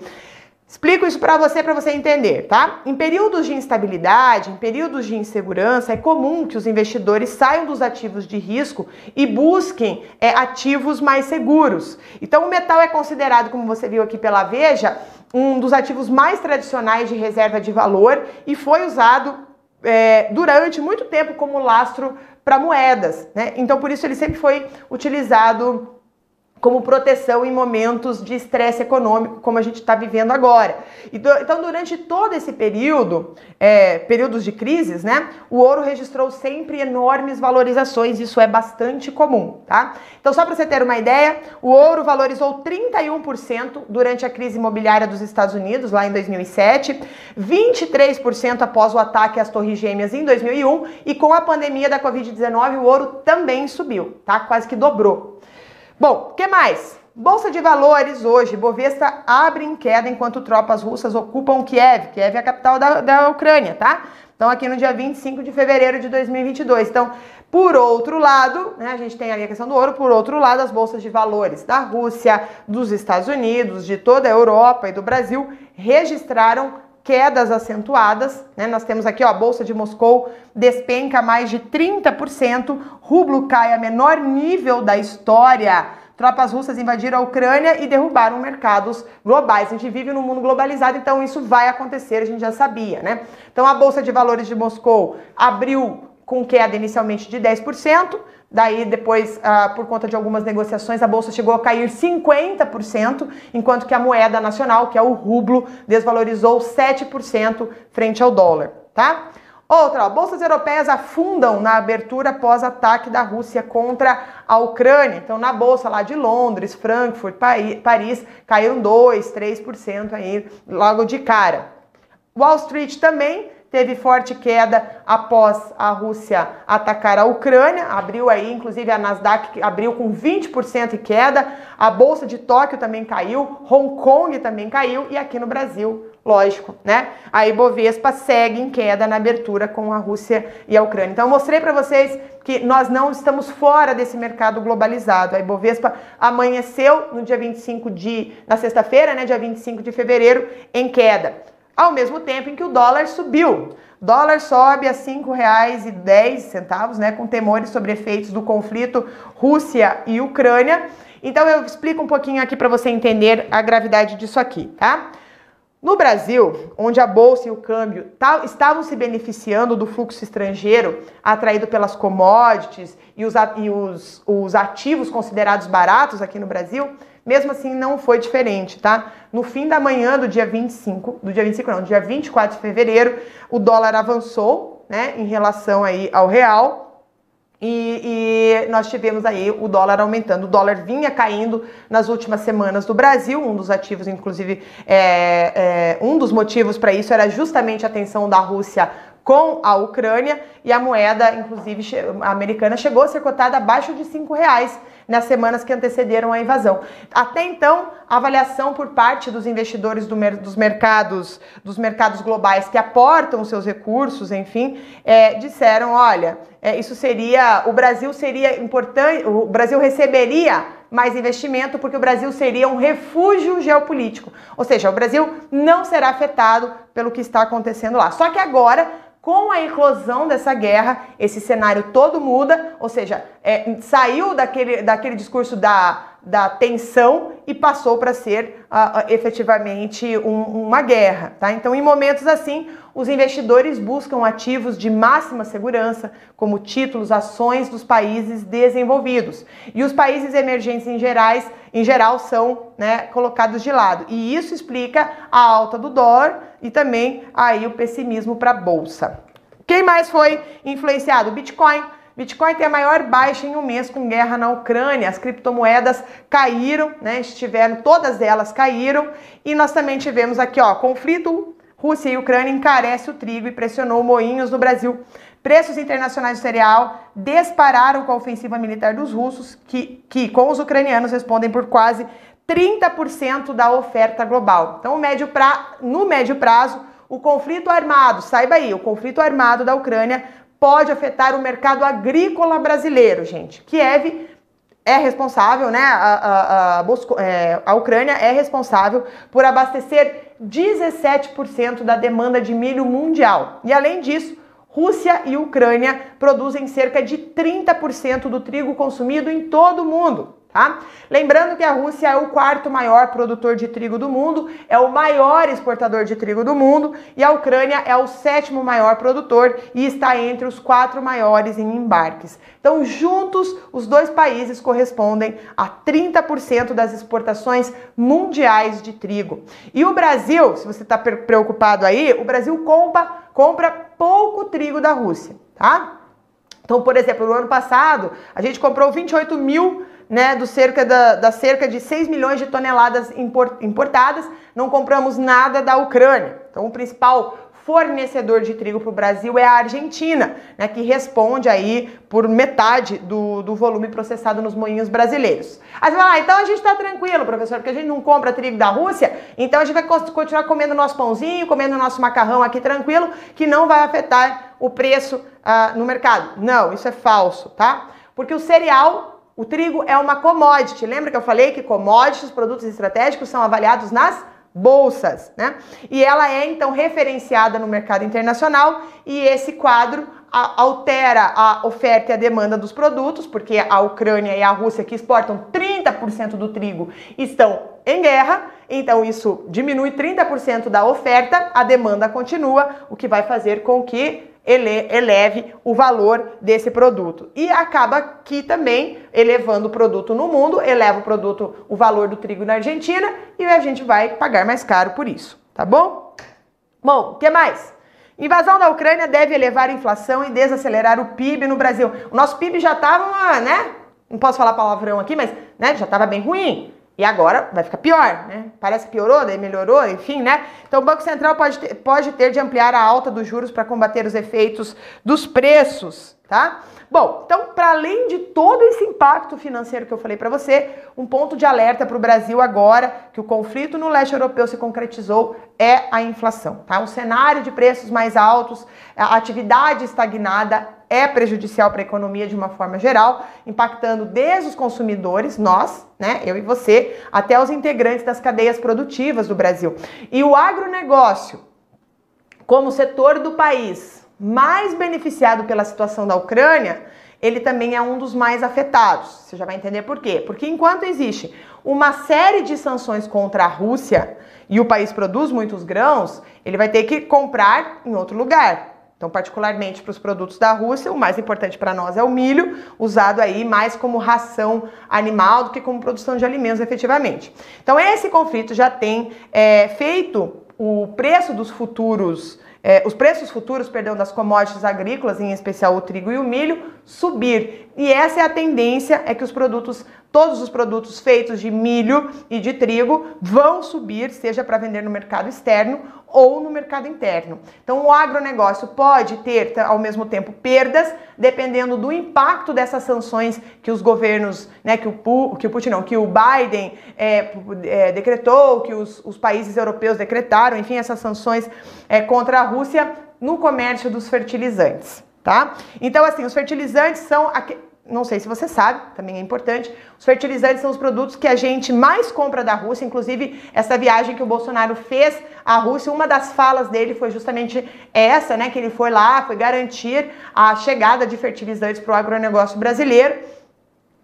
[SPEAKER 1] Explico isso para você, para você entender, tá? Em períodos de instabilidade, em períodos de insegurança, é comum que os investidores saiam dos ativos de risco e busquem é, ativos mais seguros. Então, o metal é considerado, como você viu aqui pela Veja, um dos ativos mais tradicionais de reserva de valor e foi usado é, durante muito tempo como lastro para moedas, né? Então, por isso ele sempre foi utilizado como proteção em momentos de estresse econômico, como a gente está vivendo agora. Então, durante todo esse período, é, períodos de crises, né, o ouro registrou sempre enormes valorizações, isso é bastante comum, tá? Então, só para você ter uma ideia, o ouro valorizou 31% durante a crise imobiliária dos Estados Unidos, lá em 2007, 23% após o ataque às Torres Gêmeas em 2001, e com a pandemia da Covid-19, o ouro também subiu, tá? Quase que dobrou. Bom, o que mais? Bolsa de valores hoje, Bovespa abre em queda enquanto tropas russas ocupam Kiev. Kiev é a capital da, da Ucrânia, tá? Então, aqui no dia 25 de fevereiro de 2022. Então, por outro lado, né, a gente tem ali a questão do ouro, por outro lado, as bolsas de valores da Rússia, dos Estados Unidos, de toda a Europa e do Brasil registraram quedas acentuadas, né? Nós temos aqui, ó, a bolsa de Moscou despenca mais de 30%, rublo cai a menor nível da história. Tropas russas invadiram a Ucrânia e derrubaram mercados globais. A gente vive num mundo globalizado, então isso vai acontecer, a gente já sabia, né? Então a bolsa de valores de Moscou abriu com queda inicialmente de 10%, Daí, depois, ah, por conta de algumas negociações, a bolsa chegou a cair 50%, enquanto que a moeda nacional, que é o rublo, desvalorizou 7% frente ao dólar, tá? Outra, ó, bolsas europeias afundam na abertura após ataque da Rússia contra a Ucrânia. Então, na bolsa lá de Londres, Frankfurt, Paris, caíram 2, 3% aí logo de cara. Wall Street também teve forte queda após a Rússia atacar a Ucrânia, abriu aí, inclusive a Nasdaq abriu com 20% de queda, a bolsa de Tóquio também caiu, Hong Kong também caiu e aqui no Brasil, lógico, né? A Ibovespa segue em queda na abertura com a Rússia e a Ucrânia. Então eu mostrei para vocês que nós não estamos fora desse mercado globalizado. A Ibovespa amanheceu no dia 25 de na sexta-feira, né, dia 25 de fevereiro, em queda ao mesmo tempo em que o dólar subiu. Dólar sobe a R$ 5,10, né, com temores sobre efeitos do conflito Rússia e Ucrânia. Então eu explico um pouquinho aqui para você entender a gravidade disso aqui, tá? No Brasil, onde a bolsa e o câmbio estavam se beneficiando do fluxo estrangeiro atraído pelas commodities e, os, os, os ativos considerados baratos aqui no Brasil, mesmo assim, não foi diferente, tá? No fim da manhã do dia 25, do dia 25 não, dia 24 de fevereiro, o dólar avançou, né, em relação aí ao real, e, e, nós tivemos aí o dólar aumentando. O dólar vinha caindo nas últimas semanas do Brasil. Um dos ativos, inclusive, é, é, um dos motivos para isso era justamente a tensão da Rússia com a Ucrânia e a moeda, inclusive, americana chegou a ser cotada abaixo de cinco reais nas semanas que antecederam a invasão. Até então, a avaliação por parte dos investidores do mer dos mercados, dos mercados globais que aportam seus recursos, enfim, é, disseram, olha, é, isso seria, o Brasil seria importante, o Brasil receberia mais investimento porque o Brasil seria um refúgio geopolítico. Ou seja, o Brasil não será afetado pelo que está acontecendo lá. Só que agora com a eclosão dessa guerra, esse cenário todo muda, ou seja, é, saiu daquele, daquele discurso da, da tensão e passou para ser uh, efetivamente um, uma guerra. Tá? Então, em momentos assim, os investidores buscam ativos de máxima segurança, como títulos, ações dos países desenvolvidos. E os países emergentes em, gerais, em geral são né, colocados de lado. E isso explica a alta do dólar e também aí o pessimismo para a bolsa. Quem mais foi influenciado? Bitcoin. Bitcoin tem a maior baixa em um mês com guerra na Ucrânia. As criptomoedas caíram, né? Estiveram, todas elas caíram. E nós também tivemos aqui, ó, conflito Rússia e Ucrânia encarece o trigo e pressionou moinhos no Brasil. Preços internacionais do cereal dispararam com a ofensiva militar dos russos, que, que com os ucranianos respondem por quase 30% da oferta global. Então, médio pra, no médio prazo, o conflito armado, saiba aí, o conflito armado da Ucrânia pode afetar o mercado agrícola brasileiro, gente. Kiev é responsável, né? A, a, a, é, a Ucrânia é responsável por abastecer 17% da demanda de milho mundial. E além disso, Rússia e Ucrânia produzem cerca de 30% do trigo consumido em todo o mundo. Tá? Lembrando que a Rússia é o quarto maior produtor de trigo do mundo, é o maior exportador de trigo do mundo e a Ucrânia é o sétimo maior produtor e está entre os quatro maiores em embarques. Então, juntos, os dois países correspondem a 30% das exportações mundiais de trigo. E o Brasil, se você está preocupado aí, o Brasil compra, compra pouco trigo da Rússia, tá? Então, por exemplo, no ano passado, a gente comprou 28 mil né, do cerca da, da, cerca de 6 milhões de toneladas importadas, não compramos nada da Ucrânia. Então, o principal fornecedor de trigo para o Brasil é a Argentina, né, que responde aí por metade do, do volume processado nos moinhos brasileiros. Aí você fala, ah, então a gente está tranquilo, professor, porque a gente não compra trigo da Rússia, então a gente vai continuar comendo nosso pãozinho, comendo nosso macarrão aqui tranquilo, que não vai afetar o preço uh, no mercado. Não, isso é falso, tá? Porque o cereal o trigo é uma commodity. Lembra que eu falei que commodities, produtos estratégicos, são avaliados nas bolsas, né? E ela é então referenciada no mercado internacional e esse quadro altera a oferta e a demanda dos produtos, porque a Ucrânia e a Rússia, que exportam 30% do trigo, estão em guerra, então isso diminui 30% da oferta, a demanda continua, o que vai fazer com que ele, eleve o valor desse produto. E acaba que também, elevando o produto no mundo, eleva o produto, o valor do trigo na Argentina e a gente vai pagar mais caro por isso, tá bom? Bom, o que mais? Invasão da Ucrânia deve elevar a inflação e desacelerar o PIB no Brasil. O nosso PIB já estava, né? Não posso falar palavrão aqui, mas né, já estava bem ruim. E agora vai ficar pior, né? Parece que piorou, daí melhorou, enfim, né? Então o Banco Central pode ter, pode ter de ampliar a alta dos juros para combater os efeitos dos preços, tá? Bom, então, para além de todo esse impacto financeiro que eu falei para você, um ponto de alerta para o Brasil agora que o conflito no leste europeu se concretizou é a inflação, tá? Um cenário de preços mais altos, a atividade estagnada é prejudicial para a economia de uma forma geral, impactando desde os consumidores, nós, né, eu e você, até os integrantes das cadeias produtivas do Brasil. E o agronegócio, como setor do país mais beneficiado pela situação da Ucrânia, ele também é um dos mais afetados. Você já vai entender por quê? Porque enquanto existe uma série de sanções contra a Rússia e o país produz muitos grãos, ele vai ter que comprar em outro lugar. Então, particularmente para os produtos da Rússia, o mais importante para nós é o milho, usado aí mais como ração animal do que como produção de alimentos efetivamente. Então, esse conflito já tem é, feito o preço dos futuros é, os preços futuros, perdão, das commodities agrícolas, em especial o trigo e o milho, subir. E essa é a tendência, é que os produtos, todos os produtos feitos de milho e de trigo vão subir, seja para vender no mercado externo ou no mercado interno. Então o agronegócio pode ter ao mesmo tempo perdas, dependendo do impacto dessas sanções que os governos, né, que o, que o Putin não, que o Biden é, é, decretou, que os, os, países europeus decretaram, enfim, essas sanções é, contra a Rússia no comércio dos fertilizantes tá? Então, assim, os fertilizantes são. Não sei se você sabe, também é importante. Os fertilizantes são os produtos que a gente mais compra da Rússia. Inclusive, essa viagem que o Bolsonaro fez à Rússia, uma das falas dele foi justamente essa, né? Que ele foi lá, foi garantir a chegada de fertilizantes para o agronegócio brasileiro.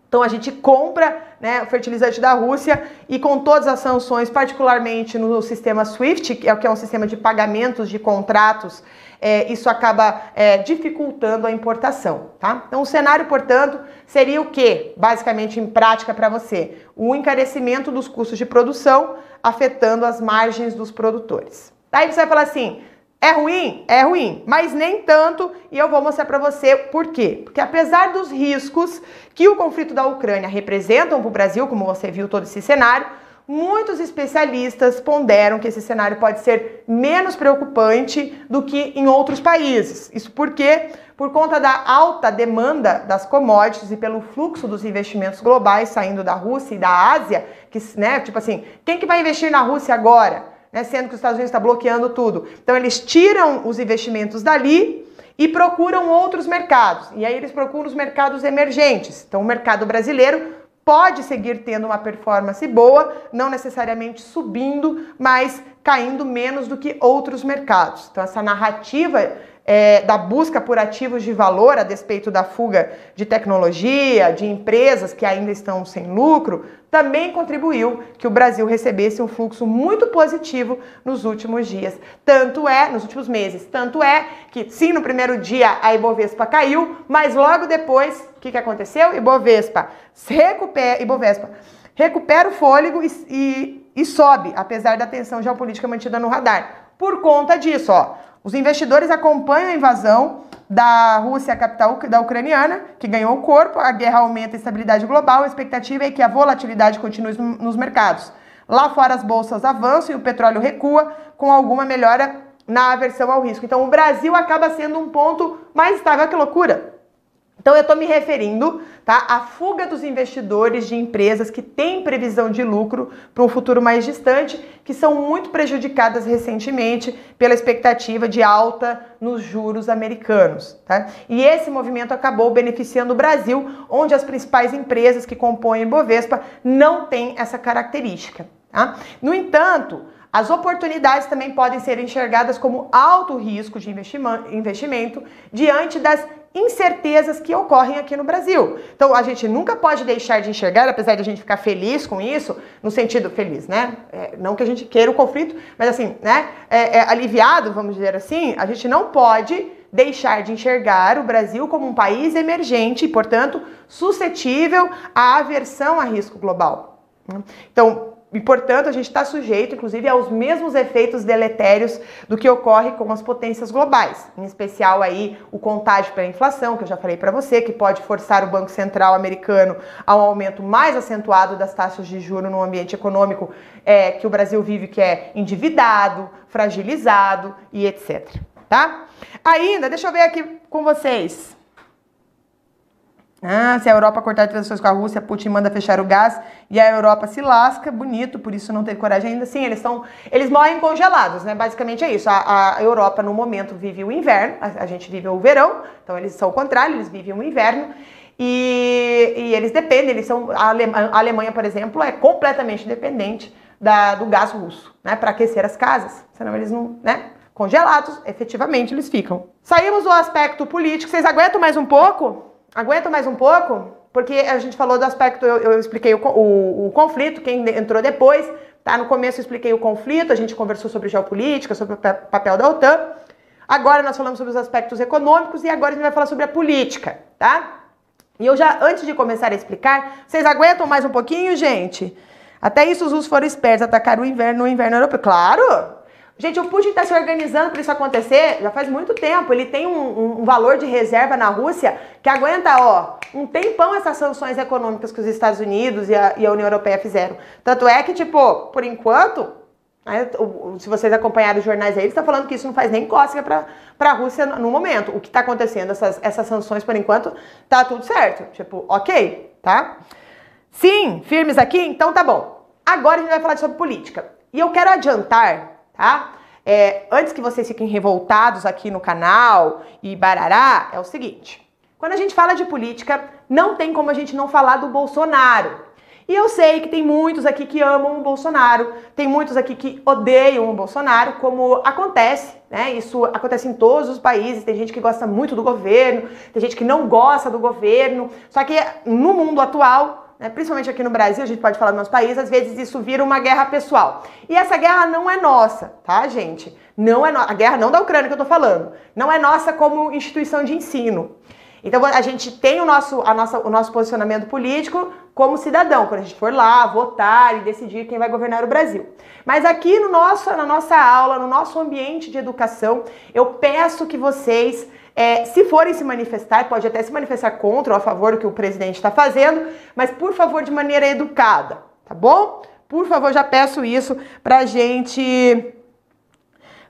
[SPEAKER 1] Então a gente compra né, o fertilizante da Rússia e com todas as sanções, particularmente no sistema SWIFT, que é, que é um sistema de pagamentos de contratos, é, isso acaba é, dificultando a importação, tá? Então o cenário, portanto, seria o que, basicamente em prática para você? O encarecimento dos custos de produção afetando as margens dos produtores. Daí você vai falar assim, é ruim? É ruim, mas nem tanto, e eu vou mostrar para você por quê. Porque apesar dos riscos que o conflito da Ucrânia representam para o Brasil, como você viu todo esse cenário, muitos especialistas ponderam que esse cenário pode ser menos preocupante do que em outros países. Isso porque, por conta da alta demanda das commodities e pelo fluxo dos investimentos globais saindo da Rússia e da Ásia, que, né, tipo assim, quem que vai investir na Rússia agora? né, sendo que os Estados Unidos está bloqueando tudo. Então eles tiram os investimentos dali e procuram outros mercados. E aí eles procuram os mercados emergentes. Então o mercado brasileiro pode seguir tendo uma performance boa, não necessariamente subindo, mas caindo menos do que outros mercados. Então essa narrativa é, da busca por ativos de valor a despeito da fuga de tecnologia, de empresas que ainda estão sem lucro, também contribuiu que o Brasil recebesse um fluxo muito positivo nos últimos dias. Tanto é, nos últimos meses, tanto é que sim, no primeiro dia a Ibovespa caiu, mas logo depois, o que, que aconteceu? Ibovespa recupera, Ibovespa recupera o fôlego e, e, e sobe, apesar da tensão geopolítica mantida no radar. Por conta disso, ó, os investidores acompanham a invasão da Rússia à capital da ucraniana, que ganhou o corpo, a guerra aumenta a estabilidade global, a expectativa é que a volatilidade continue nos mercados. Lá fora as bolsas avançam e o petróleo recua, com alguma melhora na aversão ao risco. Então o Brasil acaba sendo um ponto mais estável. Que loucura! Então eu estou me referindo tá, à fuga dos investidores de empresas que têm previsão de lucro para um futuro mais distante, que são muito prejudicadas recentemente pela expectativa de alta nos juros americanos. Tá? E esse movimento acabou beneficiando o Brasil, onde as principais empresas que compõem o Bovespa não têm essa característica. Tá? No entanto, as oportunidades também podem ser enxergadas como alto risco de investimento diante das incertezas que ocorrem aqui no Brasil. Então a gente nunca pode deixar de enxergar, apesar de a gente ficar feliz com isso, no sentido feliz, né? É, não que a gente queira o conflito, mas assim, né? É, é, aliviado, vamos dizer assim, a gente não pode deixar de enxergar o Brasil como um país emergente e, portanto, suscetível à aversão a risco global. Então, e, portanto, a gente está sujeito, inclusive, aos mesmos efeitos deletérios do que ocorre com as potências globais, em especial aí o contágio pela inflação, que eu já falei para você, que pode forçar o Banco Central americano a um aumento mais acentuado das taxas de juros no ambiente econômico é, que o Brasil vive, que é endividado, fragilizado e etc. Tá? Ainda, deixa eu ver aqui com vocês. Ah, se a Europa cortar transações com a Rússia, Putin manda fechar o gás e a Europa se lasca, bonito, por isso não teve coragem ainda. Sim, eles estão, eles morrem congelados, né? Basicamente é isso. A, a Europa no momento vive o inverno, a, a, gente vive o verão, então eles são o contrário, eles vivem o inverno e, e eles dependem, eles são a Alemanha, a Alemanha, por exemplo, é completamente dependente da, do gás russo, né? Para aquecer as casas, senão eles não, né? Congelados, efetivamente eles ficam. Saímos do aspecto político, vocês aguentam mais um pouco? Aguenta mais um pouco? Porque a gente falou do aspecto, eu, eu expliquei o, o, o, conflito, quem entrou depois, tá? No começo eu expliquei o conflito, a gente conversou sobre geopolítica, sobre o papel da OTAN. Agora nós falamos sobre os aspectos econômicos e agora a gente vai falar sobre a política, tá? E eu já, antes de começar a explicar, vocês aguentam mais um pouquinho, gente? Até isso os russos foram espertos, atacaram o inverno no inverno europeu. Claro! Gente, o Putin está se organizando para isso acontecer já faz muito tempo. Ele tem um, um, valor de reserva na Rússia que aguenta, ó, um tempão essas sanções econômicas que os Estados Unidos e a, e a União Europeia fizeram. Tanto é que, tipo, por enquanto, né, se vocês acompanharem os jornais aí, eles estão falando que isso não faz nem cócega para a Rússia no momento. O que está acontecendo, essas, essas sanções, por enquanto, tá tudo certo. Tipo, ok, tá? Sim, firmes aqui? Então tá bom. Agora a gente vai falar sobre política. E eu quero adiantar tá? É, antes que vocês fiquem revoltados aqui no canal e barará, é o seguinte: quando a gente fala de política, não tem como a gente não falar do Bolsonaro. E eu sei que tem muitos aqui que amam o Bolsonaro, tem muitos aqui que odeiam o Bolsonaro, como acontece, né? Isso acontece em todos os países. Tem gente que gosta muito do governo, tem gente que não gosta do governo. Só que no mundo atual, né, principalmente aqui no Brasil, a gente pode falar do nosso país, às vezes isso vira uma guerra pessoal. E essa guerra não é nossa, tá, gente? Não é no... a guerra não da Ucrânia que eu tô falando. Não é nossa como instituição de ensino. Então a gente tem o nosso, a nossa, o nosso posicionamento político como cidadão, quando a gente for lá votar e decidir quem vai governar o Brasil. Mas aqui no nosso, na nossa aula, no nosso ambiente de educação, eu peço que vocês é, se forem se manifestar, pode até se manifestar contra ou a favor do que o presidente está fazendo, mas por favor de maneira educada, tá bom? Por favor, já peço isso pra gente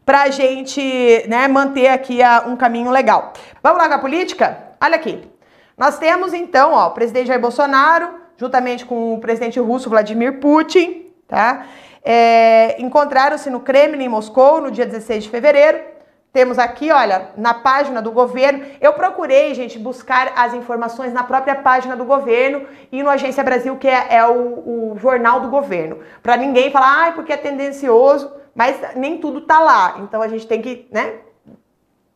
[SPEAKER 1] pra gente né, manter aqui a, um caminho legal. Vamos lá com a política? Olha aqui. Nós temos então ó, o presidente Jair Bolsonaro, juntamente com o presidente russo Vladimir Putin, tá? É, Encontraram-se no Kremlin, em Moscou, no dia 16 de fevereiro. Temos aqui, olha, na página do governo. Eu procurei, gente, buscar as informações na própria página do governo e no Agência Brasil, que é, é o, o, jornal do governo. Para ninguém falar, ah, porque é tendencioso, mas nem tudo tá lá. Então a gente tem que, né?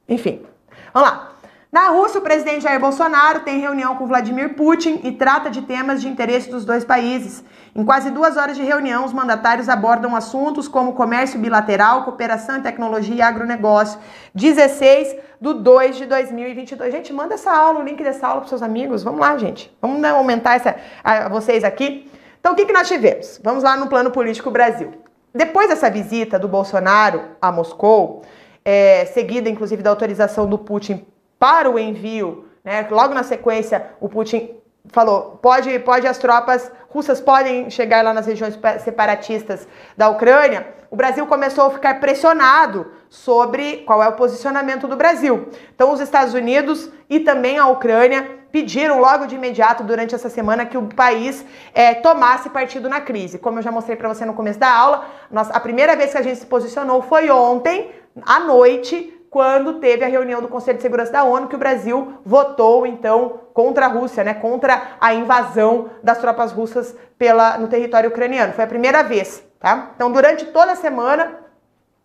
[SPEAKER 1] Enfim. Vamos lá. Na Rússia, o presidente Jair Bolsonaro tem reunião com Vladimir Putin e trata de temas de interesse dos dois países. Em quase duas horas de reunião, os mandatários abordam assuntos como comércio bilateral, cooperação em tecnologia e agronegócio. 16 de 2 de 2022. Gente, manda essa aula, o link dessa aula para seus amigos. Vamos lá, gente. Vamos né, aumentar essa, a, vocês aqui. Então, o que, que nós tivemos? Vamos lá no plano político Brasil. Depois dessa visita do Bolsonaro a Moscou, é, seguida inclusive da autorização do Putin para o envio, né? Logo na sequência, o Putin falou: pode, pode as tropas russas podem chegar lá nas regiões separatistas da Ucrânia. O Brasil começou a ficar pressionado sobre qual é o posicionamento do Brasil. Então, os Estados Unidos e também a Ucrânia pediram logo de imediato durante essa semana que o país é, tomasse partido na crise. Como eu já mostrei para você no começo da aula, nós, a primeira vez que a gente se posicionou foi ontem à noite quando teve a reunião do Conselho de Segurança da ONU, que o Brasil votou, então, contra a Rússia, né, contra a invasão das tropas russas pela, no território ucraniano. Foi a primeira vez, tá? Então, durante toda a semana,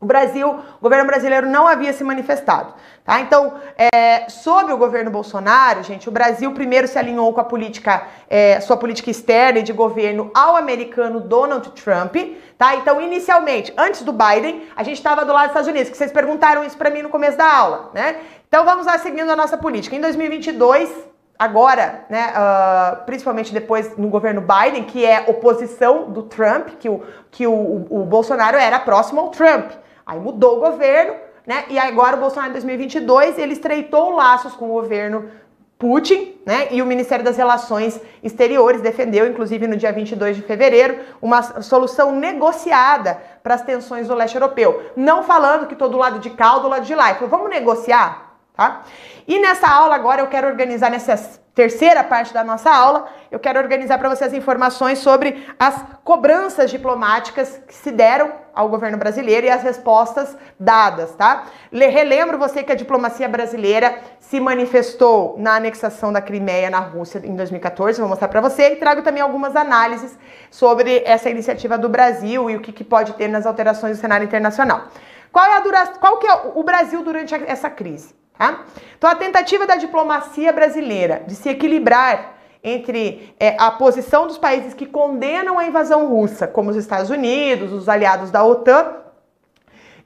[SPEAKER 1] o Brasil, o governo brasileiro não havia se manifestado. Tá? Então, é, sobre o governo Bolsonaro, gente, o Brasil primeiro se alinhou com a política, é, sua política externa e de governo ao americano Donald Trump. Tá? Então, inicialmente, antes do Biden, a gente estava do lado dos Estados Unidos, que vocês perguntaram isso para mim no começo da aula. Né? Então, vamos lá seguindo a nossa política. Em 2022, agora, né, uh, principalmente depois no governo Biden, que é oposição do Trump, que o, que o, o Bolsonaro era próximo ao Trump. Aí mudou o governo, né? E agora o Bolsonaro em 2022 ele estreitou laços com o governo Putin, né? E o Ministério das Relações Exteriores defendeu, inclusive no dia 22 de fevereiro, uma solução negociada para as tensões do leste europeu. Não falando que todo lado de cá do lado de lá. Falou, vamos negociar, tá? E nessa aula agora eu quero organizar nessa terceira parte da nossa aula, eu quero organizar para vocês informações sobre as cobranças diplomáticas que se deram ao governo brasileiro e as respostas dadas, tá? Relembro você que a diplomacia brasileira se manifestou na anexação da Crimeia na Rússia em 2014, vou mostrar para você e trago também algumas análises sobre essa iniciativa do Brasil e o que, que pode ter nas alterações do cenário internacional. Qual é a duração, qual que é o Brasil durante essa crise? Tá? Então, a tentativa da diplomacia brasileira de se equilibrar entre é, a posição dos países que condenam a invasão russa, como os Estados Unidos, os aliados da OTAN,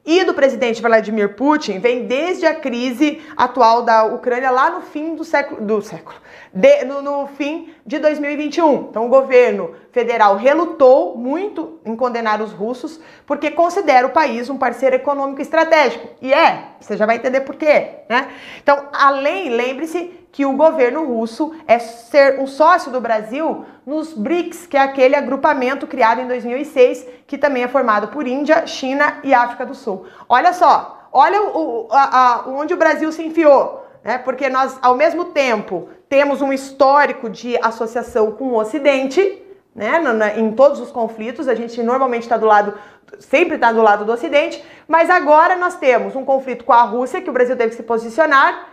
[SPEAKER 1] e do presidente Vladimir Putin vem desde a crise atual da Ucrânia lá no fim do século, do século de, no, no, fim de 2021. Então o governo federal relutou muito em condenar os russos porque considera o país um parceiro econômico estratégico. E é, você já vai entender por quê, né? Então, além, lembre-se que o governo russo é ser um sócio do Brasil nos BRICS, que é aquele agrupamento criado em 2006, que também é formado por Índia, China e África do Sul. Olha só, olha o, a, a, onde o Brasil se enfiou, né? Porque nós, ao mesmo tempo, temos um histórico de associação com o Ocidente, né? em todos os conflitos, a gente normalmente está do lado, sempre está do lado do Ocidente, mas agora nós temos um conflito com a Rússia, que o Brasil teve que se posicionar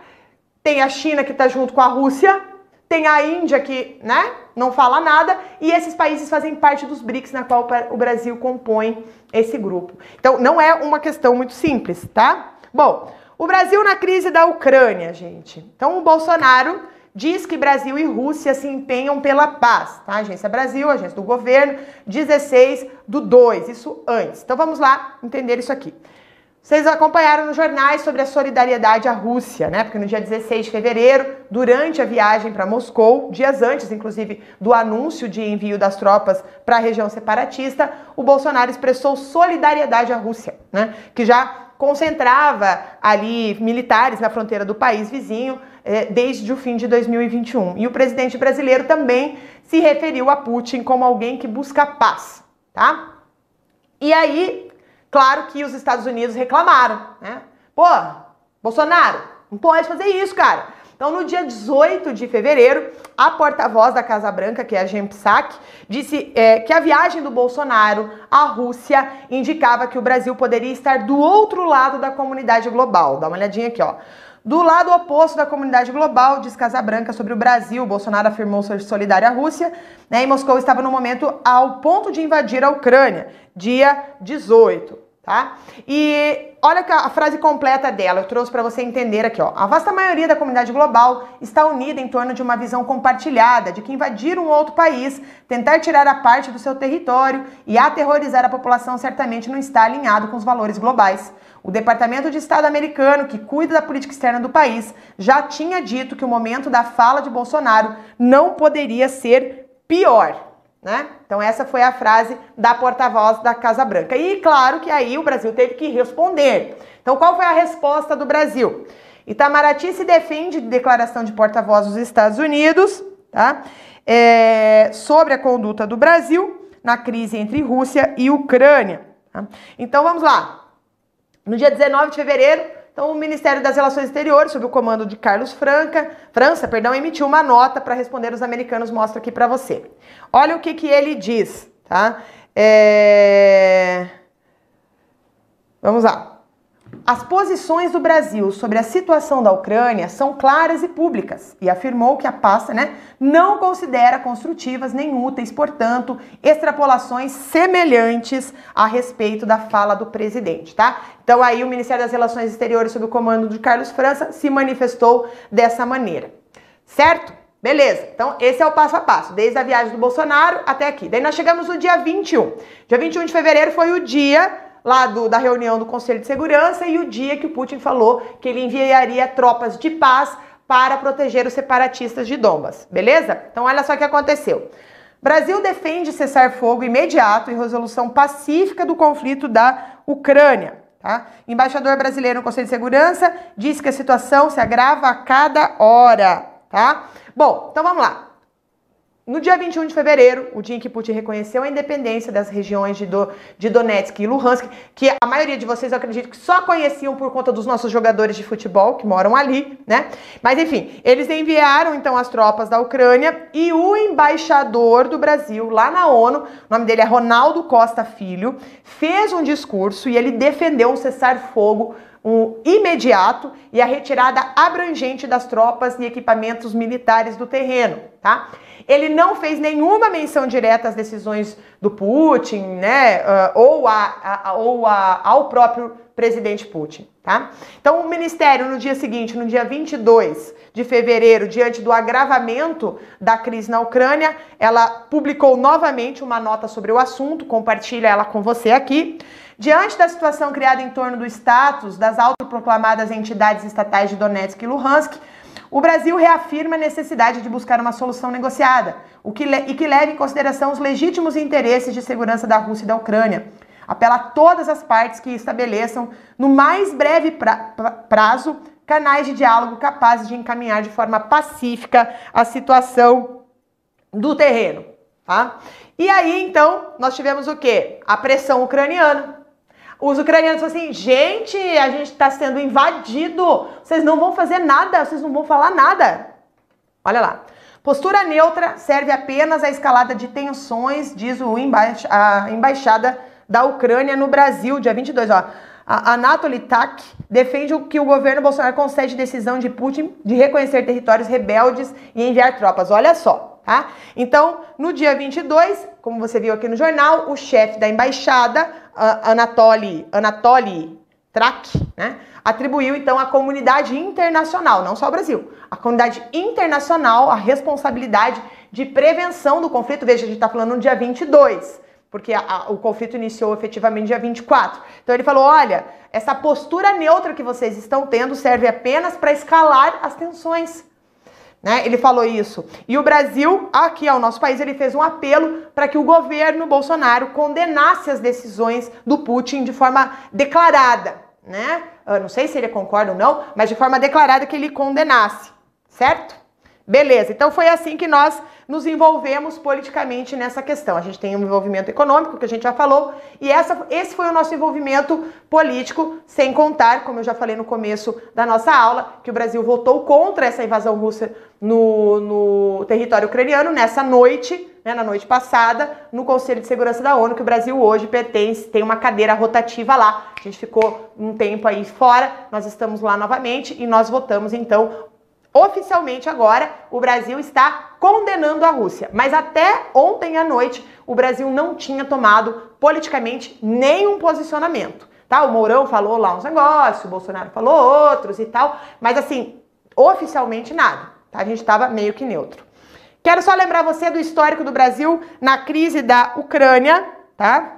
[SPEAKER 1] tem a China que está junto com a Rússia, tem a Índia que, né, não fala nada, e esses países fazem parte dos BRICS, na qual o Brasil compõe esse grupo. Então, não é uma questão muito simples, tá? Bom, o Brasil na crise da Ucrânia, gente. Então, o Bolsonaro diz que Brasil e Rússia se empenham pela paz, tá? Agência Brasil, agência do governo, 16 do 2, isso antes. Então, vamos lá entender isso aqui. Vocês acompanharam nos jornais sobre a solidariedade à Rússia, né? Porque no dia 16 de fevereiro, durante a viagem para Moscou, dias antes, inclusive, do anúncio de envio das tropas para a região separatista, o Bolsonaro expressou solidariedade à Rússia, né? Que já concentrava ali militares na fronteira do país vizinho eh, desde o fim de 2021. E o presidente brasileiro também se referiu a Putin como alguém que busca paz, tá? E aí, Claro que os Estados Unidos reclamaram, né? Pô, Bolsonaro, não pode fazer isso, cara. Então, no dia 18 de fevereiro, a porta-voz da Casa Branca, que é a Jen Psaki, disse é, que a viagem do Bolsonaro à Rússia indicava que o Brasil poderia estar do outro lado da comunidade global. Dá uma olhadinha aqui, ó. Do lado oposto da comunidade global, diz Branca sobre o Brasil, Bolsonaro afirmou ser solidário à Rússia, né, e Moscou estava no momento ao ponto de invadir a Ucrânia, dia 18 tá? E olha a frase completa dela, eu trouxe para você entender aqui, ó. A vasta maioria da comunidade global está unida em torno de uma visão compartilhada de que invadir um outro país, tentar tirar a parte do seu território e aterrorizar a população certamente não está alinhado com os valores globais. O Departamento de Estado americano, que cuida da política externa do país, já tinha dito que o momento da fala de Bolsonaro não poderia ser pior. Né? Então essa foi a frase da porta-voz da Casa Branca. E claro que aí o Brasil teve que responder. Então qual foi a resposta do Brasil? Itamaraty se defende de declaração de porta-voz dos Estados Unidos, tá? É, sobre a conduta do Brasil na crise entre Rússia e Ucrânia. Tá? Então vamos lá. No dia 19 de fevereiro, então, o Ministério das Relações Exteriores, sob o comando de Carlos Franca, França, perdão, emitiu uma nota para responder os americanos. Mostro aqui para você. Olha o que, que ele diz, tá? É... Vamos lá. As posições do Brasil sobre a situação da Ucrânia são claras e públicas e afirmou que a pasta né, não considera construtivas nem úteis, portanto, extrapolações semelhantes a respeito da fala do presidente, tá? Então aí o Ministério das Relações Exteriores, sob o comando de Carlos França, se manifestou dessa maneira. Certo? Beleza, então esse é o passo a passo, desde a viagem do Bolsonaro até aqui. Daí nós chegamos no dia 21. Dia 21 de fevereiro foi o dia lá do, da reunião do Conselho de Segurança e o dia que o Putin falou que ele enviaria tropas de paz para proteger os separatistas de Dombas, beleza? Então olha só o que aconteceu. Brasil defende cessar fogo imediato e resolução pacífica do conflito da Ucrânia. Tá? Embaixador brasileiro no Conselho de Segurança disse que a situação se agrava a cada hora. Tá? Bom, então vamos lá. No dia 21 de fevereiro, o dia em que Putin reconheceu a independência das regiões de, Do, de Donetsk e Luhansk, que a maioria de vocês, eu acredito que só conheciam por conta dos nossos jogadores de futebol que moram ali, né? Mas enfim, eles enviaram então as tropas da Ucrânia e o embaixador do Brasil lá na ONU, o nome dele é Ronaldo Costa Filho, fez um discurso e ele defendeu um cessar-fogo um imediato e a retirada abrangente das tropas e equipamentos militares do terreno, tá? Ele não fez nenhuma menção direta às decisões do Putin, né, uh, ou, a, a, ou a, ao próprio presidente Putin, tá? Então, o ministério, no dia seguinte, no dia 22 de fevereiro, diante do agravamento da crise na Ucrânia, ela publicou novamente uma nota sobre o assunto, compartilha ela com você aqui. Diante da situação criada em torno do status das autoproclamadas entidades estatais de Donetsk e Luhansk, o Brasil reafirma a necessidade de buscar uma solução negociada o que e que leve em consideração os legítimos interesses de segurança da Rússia e da Ucrânia. Apela a todas as partes que estabeleçam, no mais breve pra prazo, canais de diálogo capazes de encaminhar de forma pacífica a situação do terreno. Tá? E aí, então, nós tivemos o quê? A pressão ucraniana. Os ucranianos falam assim: gente, a gente está sendo invadido, vocês não vão fazer nada, vocês não vão falar nada. Olha lá. Postura neutra serve apenas à escalada de tensões, diz o embaixa, a embaixada da Ucrânia no Brasil, dia 22. Ó. A Anatoly Tak defende que o governo Bolsonaro concede decisão de Putin de reconhecer territórios rebeldes e enviar tropas. Olha só. Tá? Então, no dia 22, como você viu aqui no jornal, o chefe da embaixada, Anatoly, Anatoly Trak, né, atribuiu então à comunidade internacional, não só o Brasil, a comunidade internacional a responsabilidade de prevenção do conflito. Veja, a gente está falando no dia 22, porque a, a, o conflito iniciou efetivamente dia 24. Então ele falou: olha, essa postura neutra que vocês estão tendo serve apenas para escalar as tensões. Né? Ele falou isso. E o Brasil, aqui ao nosso país, ele fez um apelo para que o governo Bolsonaro condenasse as decisões do Putin de forma declarada. Né? Eu não sei se ele concorda ou não, mas de forma declarada que ele condenasse, certo? Beleza, então foi assim que nós nos envolvemos politicamente nessa questão. A gente tem um envolvimento econômico, que a gente já falou, e essa, esse foi o nosso envolvimento político, sem contar, como eu já falei no começo da nossa aula, que o Brasil votou contra essa invasão russa no, no território ucraniano nessa noite, né, na noite passada, no Conselho de Segurança da ONU, que o Brasil hoje pertence, tem uma cadeira rotativa lá. A gente ficou um tempo aí fora, nós estamos lá novamente e nós votamos então Oficialmente agora, o Brasil está condenando a Rússia, mas até ontem à noite o Brasil não tinha tomado politicamente nenhum posicionamento. Tá? O Mourão falou lá uns negócios, o Bolsonaro falou outros e tal, mas assim, oficialmente nada. Tá? A gente estava meio que neutro. Quero só lembrar você do histórico do Brasil na crise da Ucrânia, tá?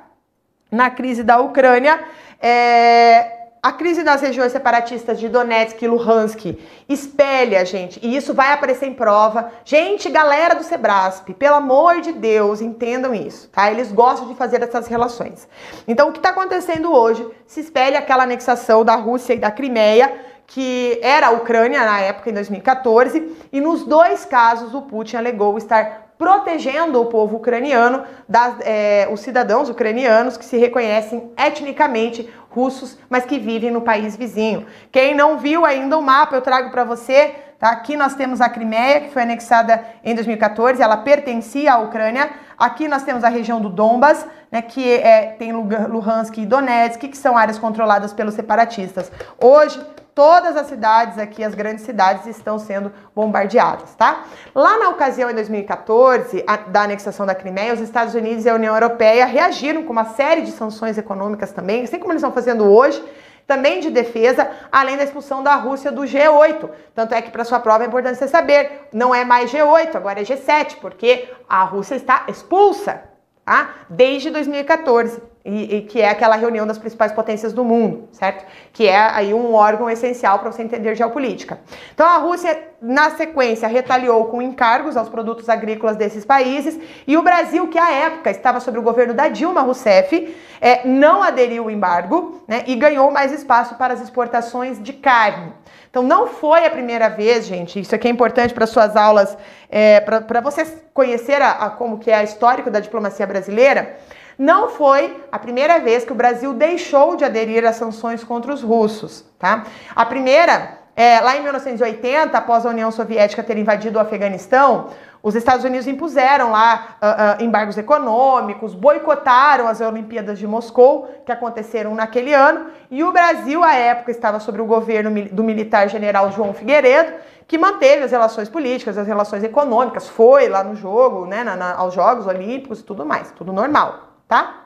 [SPEAKER 1] Na crise da Ucrânia, é, a crise nas regiões separatistas de Donetsk e Luhansk espelha, gente, e isso vai aparecer em prova. Gente, galera do Sebrasp, pelo amor de Deus, entendam isso, tá? Eles gostam de fazer essas relações. Então, o que está acontecendo hoje se espelha aquela anexação da Rússia e da Crimeia, que era a Ucrânia na época, em 2014, e nos dois casos o Putin alegou estar protegendo o povo ucraniano, das, é, os cidadãos ucranianos que se reconhecem etnicamente russos, mas que vivem no país vizinho. Quem não viu ainda o mapa, eu trago para você. Tá? Aqui nós temos a Crimeia, que foi anexada em 2014, ela pertencia à Ucrânia. Aqui nós temos a região do Donbas, né, que é, tem Luhansk e Donetsk, que são áreas controladas pelos separatistas. Hoje, todas as cidades aqui, as grandes cidades, estão sendo bombardeadas, tá? Lá na ocasião, em 2014, a, da anexação da Crimeia, os Estados Unidos e a União Europeia reagiram com uma série de sanções econômicas também, assim como eles estão fazendo hoje, também de defesa, além da expulsão da Rússia do G8. Tanto é que para sua prova é importante você saber, não é mais G8, agora é G7, porque a Rússia está expulsa, tá? Desde 2014. E, e, que é aquela reunião das principais potências do mundo, certo? Que é aí um órgão essencial para você entender geopolítica. Então a Rússia, na sequência, retaliou com encargos aos produtos agrícolas desses países e o Brasil, que à época estava sob o governo da Dilma Rousseff, é, não aderiu ao embargo né, e ganhou mais espaço para as exportações de carne. Então não foi a primeira vez, gente. Isso aqui é importante para suas aulas, é, para vocês conhecer a, a, como que é a histórico da diplomacia brasileira. Não foi a primeira vez que o Brasil deixou de aderir às sanções contra os russos, tá? A primeira, é, lá em 1980, após a União Soviética ter invadido o Afeganistão, os Estados Unidos impuseram lá uh, uh, embargos econômicos, boicotaram as Olimpíadas de Moscou, que aconteceram naquele ano, e o Brasil, à época, estava sob o governo do militar general João Figueiredo, que manteve as relações políticas, as relações econômicas, foi lá no jogo, né, na, na, aos Jogos Olímpicos e tudo mais, tudo normal tá?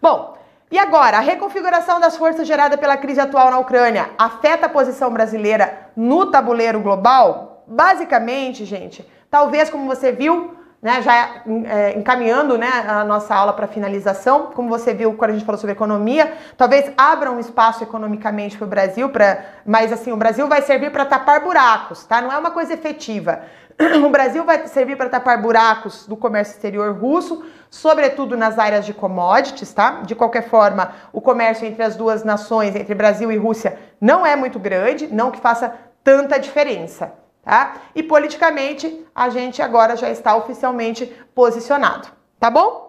[SPEAKER 1] Bom, e agora, a reconfiguração das forças gerada pela crise atual na Ucrânia afeta a posição brasileira no tabuleiro global? Basicamente, gente, talvez como você viu, né, já é, encaminhando né, a nossa aula para finalização, como você viu quando a gente falou sobre economia, talvez abra um espaço economicamente para o Brasil, pra, mas assim, o Brasil vai servir para tapar buracos, tá? Não é uma coisa efetiva. O Brasil vai servir para tapar buracos do comércio exterior russo, sobretudo nas áreas de commodities, tá? De qualquer forma, o comércio entre as duas nações, entre Brasil e Rússia, não é muito grande, não que faça tanta diferença, tá? E politicamente, a gente agora já está oficialmente posicionado, tá bom?